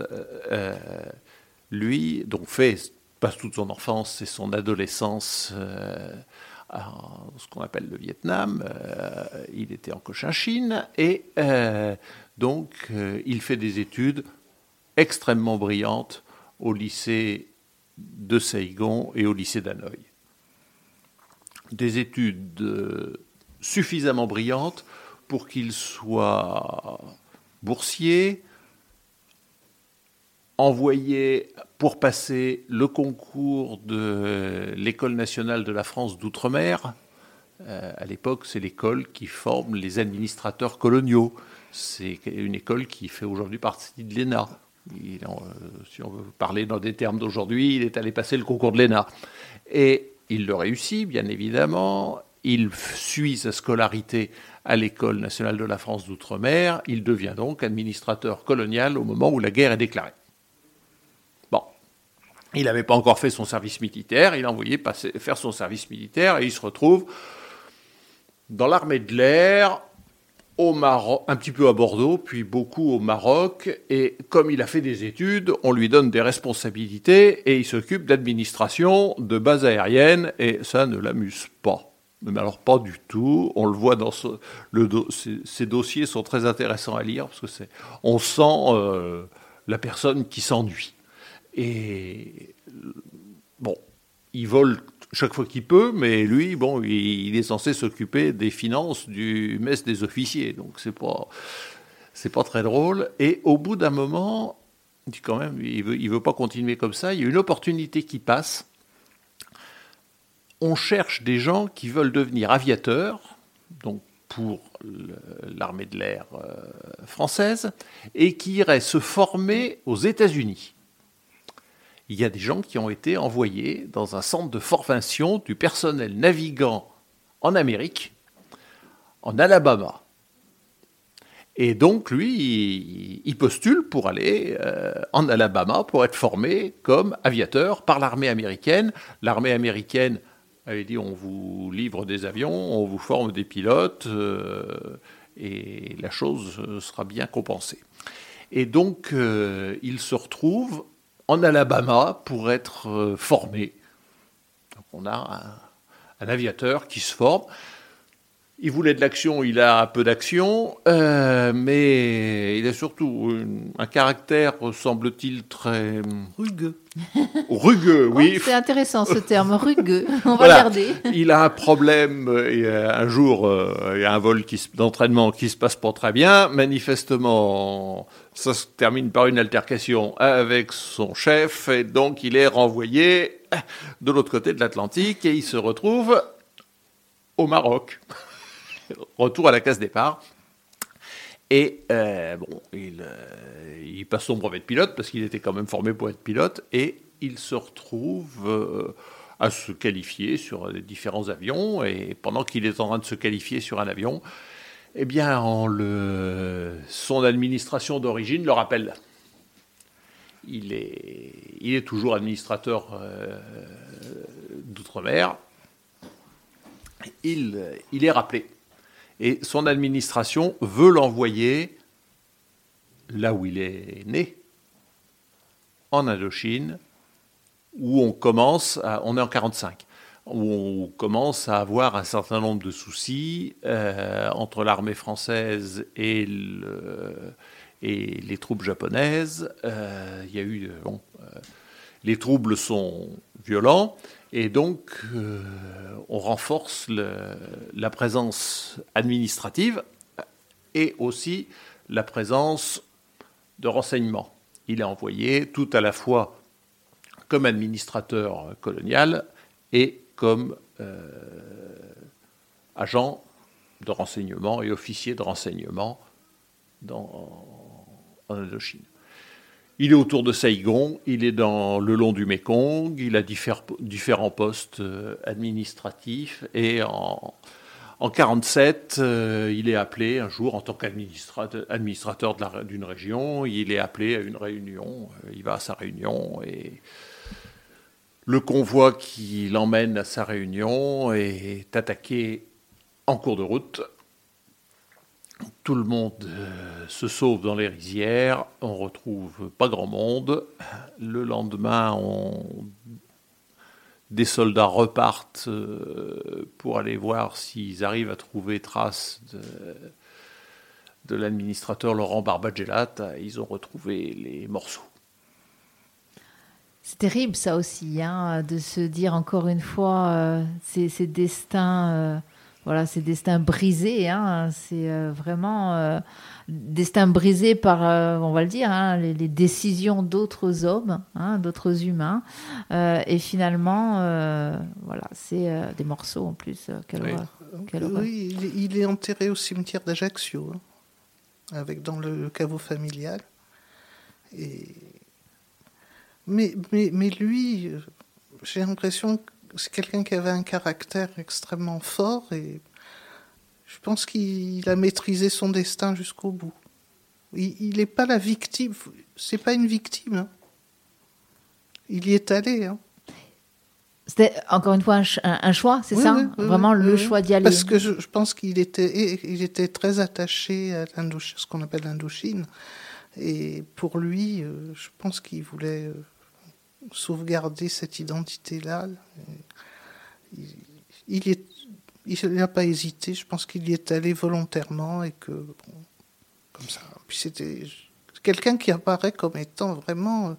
lui, donc fait, passe toute son enfance et son adolescence euh, en ce qu'on appelle le Vietnam. Euh, il était en Cochinchine et euh, donc euh, il fait des études extrêmement brillantes au lycée de Saigon et au lycée d'Hanoï. Des études euh, suffisamment brillantes pour qu'il soit boursier, envoyé pour passer le concours de l'école nationale de la France d'outre-mer. Euh, à l'époque, c'est l'école qui forme les administrateurs coloniaux. C'est une école qui fait aujourd'hui partie de l'ENA. Euh, si on veut parler dans des termes d'aujourd'hui, il est allé passer le concours de l'ENA. Et il le réussit, bien évidemment. Il suit sa scolarité à l'École nationale de la France d'outre-mer. Il devient donc administrateur colonial au moment où la guerre est déclarée. Il n'avait pas encore fait son service militaire. Il a envoyé passer, faire son service militaire et il se retrouve dans l'armée de l'air, au Maroc, un petit peu à Bordeaux, puis beaucoup au Maroc. Et comme il a fait des études, on lui donne des responsabilités et il s'occupe d'administration de bases aériennes et ça ne l'amuse pas. Mais alors pas du tout. On le voit dans ce, ces dossiers sont très intéressants à lire parce que c'est, on sent euh, la personne qui s'ennuie. Et bon, il vole chaque fois qu'il peut, mais lui, bon, il, est censé s'occuper des finances du mess des officiers, donc c'est pas, c'est pas très drôle. Et au bout d'un moment, dit quand même, il veut, il veut pas continuer comme ça. Il y a une opportunité qui passe. On cherche des gens qui veulent devenir aviateurs, donc pour l'armée de l'air euh, française, et qui iraient se former aux États-Unis il y a des gens qui ont été envoyés dans un centre de formation du personnel navigant en Amérique, en Alabama. Et donc, lui, il- postule pour aller euh, en Alabama pour être formé comme aviateur par l'armée américaine. L'armée américaine avait dit on vous livre des avions, on vous forme des pilotes, euh, et la chose sera bien compensée. Et donc, euh, il se retrouve en Alabama pour être euh, formé. On a un aviateur qui se forme. Il voulait de l'action, il a un peu d'action, euh, mais il a surtout une- un caractère, semble-t-il, très Rugueux. rugueux, oui. Oh, c'est intéressant ce terme, rugueux. On va Voilà. garder. Il a un problème. euh, Et un jour, euh, il y a un vol d'entraînement qui se passe pas très bien. Manifestement, ça se termine par une altercation avec son chef, et donc il est renvoyé de l'autre côté de l'Atlantique et il se retrouve au Maroc. Retour à la case départ. Et euh, bon, il, euh, il passe son brevet de pilote parce qu'il était quand même formé pour être pilote et il se retrouve euh, à se qualifier sur différents avions. Et pendant qu'il est en train de se qualifier sur un avion, eh bien, son administration d'origine le rappelle. Il est, il est toujours administrateur d'outre-mer. Il est rappelé. Et son administration veut l'envoyer là où il est né, en Indochine, où on commence, à, on est en 45, où on commence à avoir un certain nombre de soucis euh, entre l'armée française et, le, et, les troupes japonaises. Euh, il y a eu, bon, euh, les troubles sont violents. Et donc, euh, on renforce la présence administrative et aussi la présence de renseignement. Il est envoyé tout à la fois comme administrateur colonial et comme euh, agent de renseignement et officier de renseignement en Indochine. Il est autour de Saigon, il est dans le long du Mékong, il a différents postes euh, administratifs et en, en 47, euh, il est appelé un jour en tant qu'administrateur d'une région, il est appelé à une réunion, euh, il va à sa réunion et le convoi qui l'emmène à sa réunion est attaqué en cours de route tout le monde euh, se sauve dans les rizières, on retrouve pas grand monde. Le lendemain, des soldats repartent euh, pour aller voir s'ils arrivent à trouver trace de, l'administrateur Laurent Barbagellat. Ils ont retrouvé les morceaux. C'est terrible ça aussi, hein, de se dire encore une fois euh, ces, destins voilà, c'est destin brisé. Hein, c'est euh, vraiment euh, destin brisé par, euh, on va le dire, hein, les, décisions d'autres hommes, hein, d'autres humains. et finalement, voilà, c'est des morceaux en plus. oui, il, est enterré au cimetière d'Ajaccio, avec dans le caveau familial. Et... Mais, mais, mais lui, j'ai l'impression que c'est quelqu'un qui avait un caractère extrêmement fort et je pense qu'il a maîtrisé son destin jusqu'au bout. Il n'est pas la victime, c'est pas une victime. Hein. Il y est allé. Hein. C'était encore une fois un, choix, c'est ça? Vraiment le choix d'y aller. Parce que je, pense qu'il était, il était très attaché à ce qu'on appelle l'Indochine. Et pour lui, euh, je pense qu'il voulait euh, sauvegarder cette identité-là. Il n'a pas hésité, je pense qu'il y est allé volontairement et que, comme ça. Puis c'était quelqu'un qui apparaît comme étant vraiment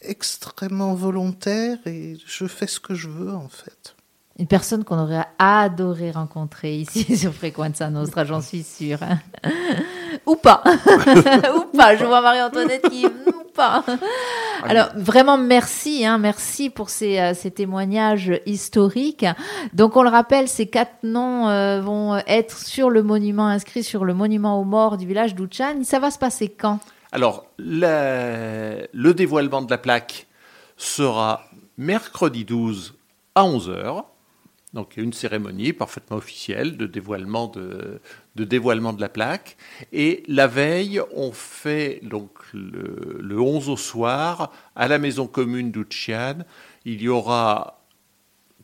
extrêmement volontaire et je fais ce que je veux en fait. Une personne qu'on aurait adoré rencontrer ici sur Frequenza Nostra, j'en suis sûre. ou pas. ou pas. Je vois Marie-Antoinette qui pas. Alors vraiment merci, hein, merci pour ces, euh, ces, témoignages historiques. Donc on le rappelle, ces quatre noms euh, vont être sur le monument inscrit sur le monument aux morts du village d'Uchan. Ça va se passer quand? Alors le dévoilement de la plaque sera mercredi 12 à 11h. Donc il y a une cérémonie parfaitement officielle de dévoilement de, de dévoilement de la plaque. Et la veille, on fait donc le, le 11 au soir à la maison commune d'Uchian. Il y aura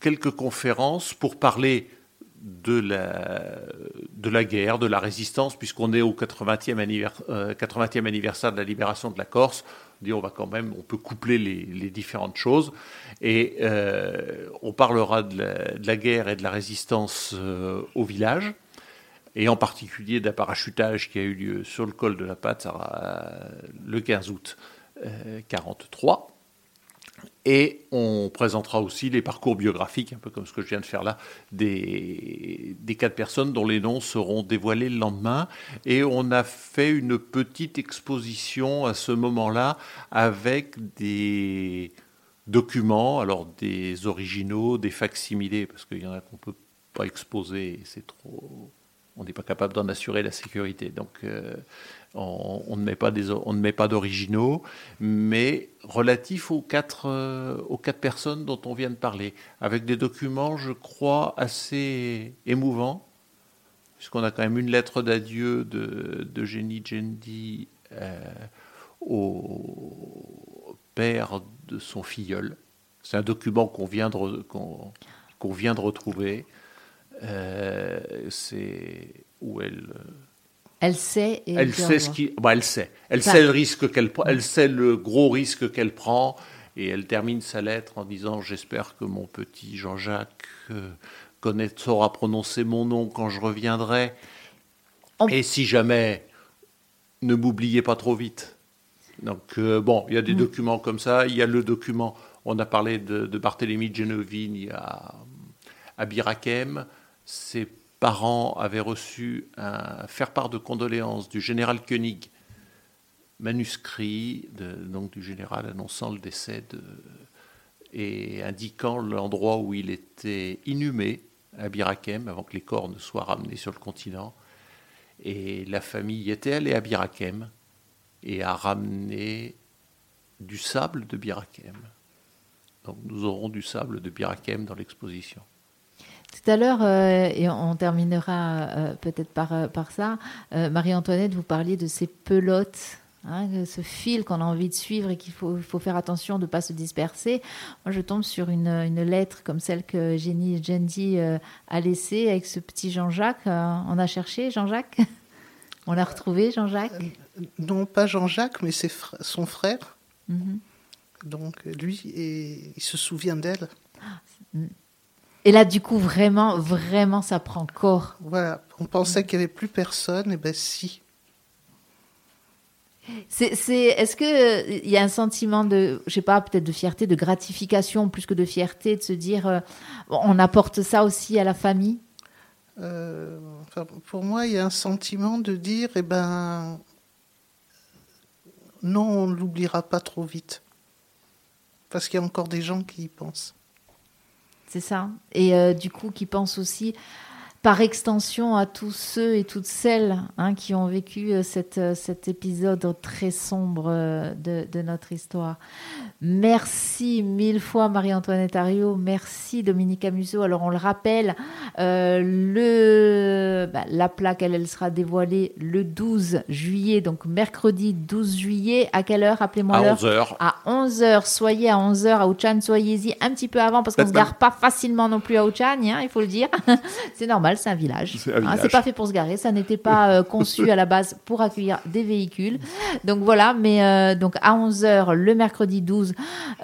quelques conférences pour parler de la, de la guerre, de la résistance, puisqu'on est au 80e, anniversaire, 80e anniversaire de la libération de la Corse. On va quand même, on peut coupler les, les différentes choses. Et euh, on parlera de la, guerre et de la résistance euh, au village, et en particulier d'un parachutage qui a eu lieu sur le col de la Patte euh, le 15 août 1943. Et on présentera aussi les parcours biographiques, un peu comme ce que je viens de faire là, des, des quatre personnes dont les noms seront dévoilés le lendemain. Et on a fait une petite exposition à ce moment-là avec des, documents, alors des originaux, des facsimilés, parce qu'il y en a qu'on ne peut pas exposer, c'est trop. On n'est pas capable d'en assurer la sécurité. Donc, euh, on, ne met pas d'originaux, mais relatifs aux quatre, euh, aux personnes dont on vient de parler, avec des documents, je crois, assez émouvants, puisqu'on a quand même une lettre d'adieu de, Jenny Jendi euh, au père de son filleul. C'est un document qu'on, vient de retrouver. Euh, c'est où elle. Elle sait. Et elle, sait ce qui. Bah, elle sait. Elle sait le risque qu'elle prend. Elle sait le gros risque qu'elle prend. Et elle termine sa lettre en disant J'espère que mon petit Jean-Jacques euh, connaît, saura prononcer mon nom quand je reviendrai. Et si jamais, ne m'oubliez pas trop vite. Donc, euh, bon, il y a des mm. documents comme ça. Il y a le document, on a parlé de, de Barthélemy Genovini à, à Birakem. Ses parents avaient reçu un faire-part de condoléances du général Koenig manuscrit du général annonçant le décès et indiquant l'endroit où il était inhumé à Birakem avant que les corps ne soient ramenés sur le continent. Et la famille était allée à Birakem et a ramené du sable de Birakem. Donc nous aurons du sable de Birakem dans l'exposition. Tout à l'heure, euh, et on terminera euh, peut-être par, euh, par ça, Marie-Antoinette, vous parliez de ces pelotes Hein, ce fil qu'on a envie de suivre et qu'il faut, faut, faire attention de ne pas se disperser. Moi, je tombe sur une, une lettre comme celle que Jenny Jendi a laissée avec ce petit Jean-Jacques. on a cherché Jean-Jacques? On l'a retrouvé, Jean-Jacques? Non, pas Jean-Jacques, mais c'est son frère. Mhm. Donc, lui, et il se souvient d'elle. Et là, du coup, vraiment, vraiment, ça prend corps. Voilà, on pensait qu'il n'y avait plus personne, et ben si. C'est, est-ce que il y a un sentiment de, je sais pas, peut-être de fierté, de gratification plus que de fierté, de se dire, euh, on apporte ça aussi à la famille? Euh, Pour moi, il y a un sentiment de dire, eh ben, non, on ne l'oubliera pas trop vite, parce qu'il y a encore des gens qui y pensent. C'est ça. Et euh, du coup, qui pense aussi par extension à tous ceux et toutes celles hein, qui ont vécu euh, cette, euh, cet épisode très sombre de, de, notre histoire. Merci mille fois Marie-Antoinette Ario, merci Dominique Amuso. Alors on le rappelle, le, bah, la plaque, elle, elle, sera dévoilée le 12 juillet, donc mercredi 12 juillet. À quelle heure Appelez-moi. À 11h. À 11h. Soyez à 11h à Ouchan, soyez-y un petit peu avant parce qu'on ne se gare pas facilement non plus à Ouchan, hein, il faut le dire. c'est normal, c'est un village. C'est hein, pas fait pour se garer, ça n'était pas euh, conçu à la base pour accueillir des véhicules. Donc voilà, mais euh, donc à 11h le mercredi 12,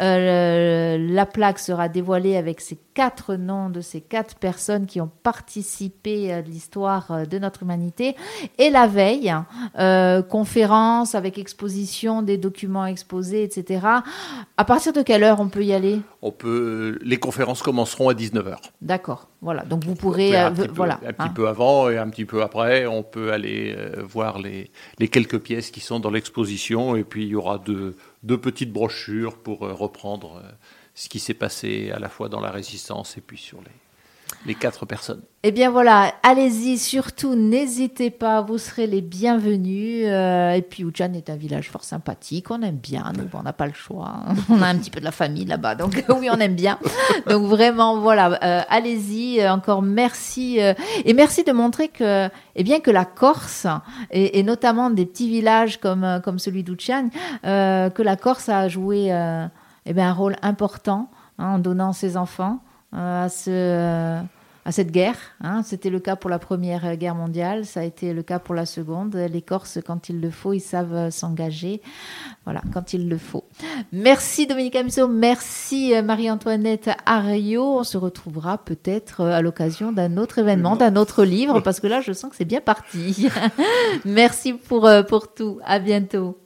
euh, la plaque sera dévoilée avec ces quatre noms de ces quatre personnes qui ont participé à l'histoire de notre humanité. Et la veille, conférence avec exposition des documents exposés, etc. À partir de quelle heure on peut y aller? On peut. Les conférences commenceront à 19h. D'accord. Voilà. Donc vous pourrez. Un petit, voilà, peu, un petit hein. peu avant et un petit peu après, on peut aller euh, voir les, les, quelques pièces qui sont dans l'exposition. Et puis il y aura deux, deux petites brochures pour euh, reprendre euh, ce qui s'est passé à la fois dans la résistance et puis sur les, les quatre personnes. Eh bien voilà, allez-y, surtout n'hésitez pas, vous serez les bienvenus. Euh, et puis Uchan est un village fort sympathique, on aime bien, donc on n'a pas le choix. Hein. On a un petit peu de la famille là-bas, donc oui, on aime bien. Donc vraiment, voilà, euh, allez-y, euh, encore merci. et merci de montrer que, eh bien, que la Corse, et, notamment des petits villages comme, comme celui d'Uchan, que la Corse a joué eh bien, un rôle important hein, en donnant ses enfants. Euh, à, ce, euh, à cette guerre. Hein. C'était le cas pour la Première Guerre mondiale, ça a été le cas pour la Seconde. Les Corses, quand il le faut, ils savent euh, s'engager. Voilà, quand il le faut. Merci Dominique Amiso, merci Marie-Antoinette Ario. On se retrouvera peut-être à l'occasion d'un autre événement, d'un autre livre, parce que là, je sens que c'est bien parti. merci pour, pour tout. À bientôt.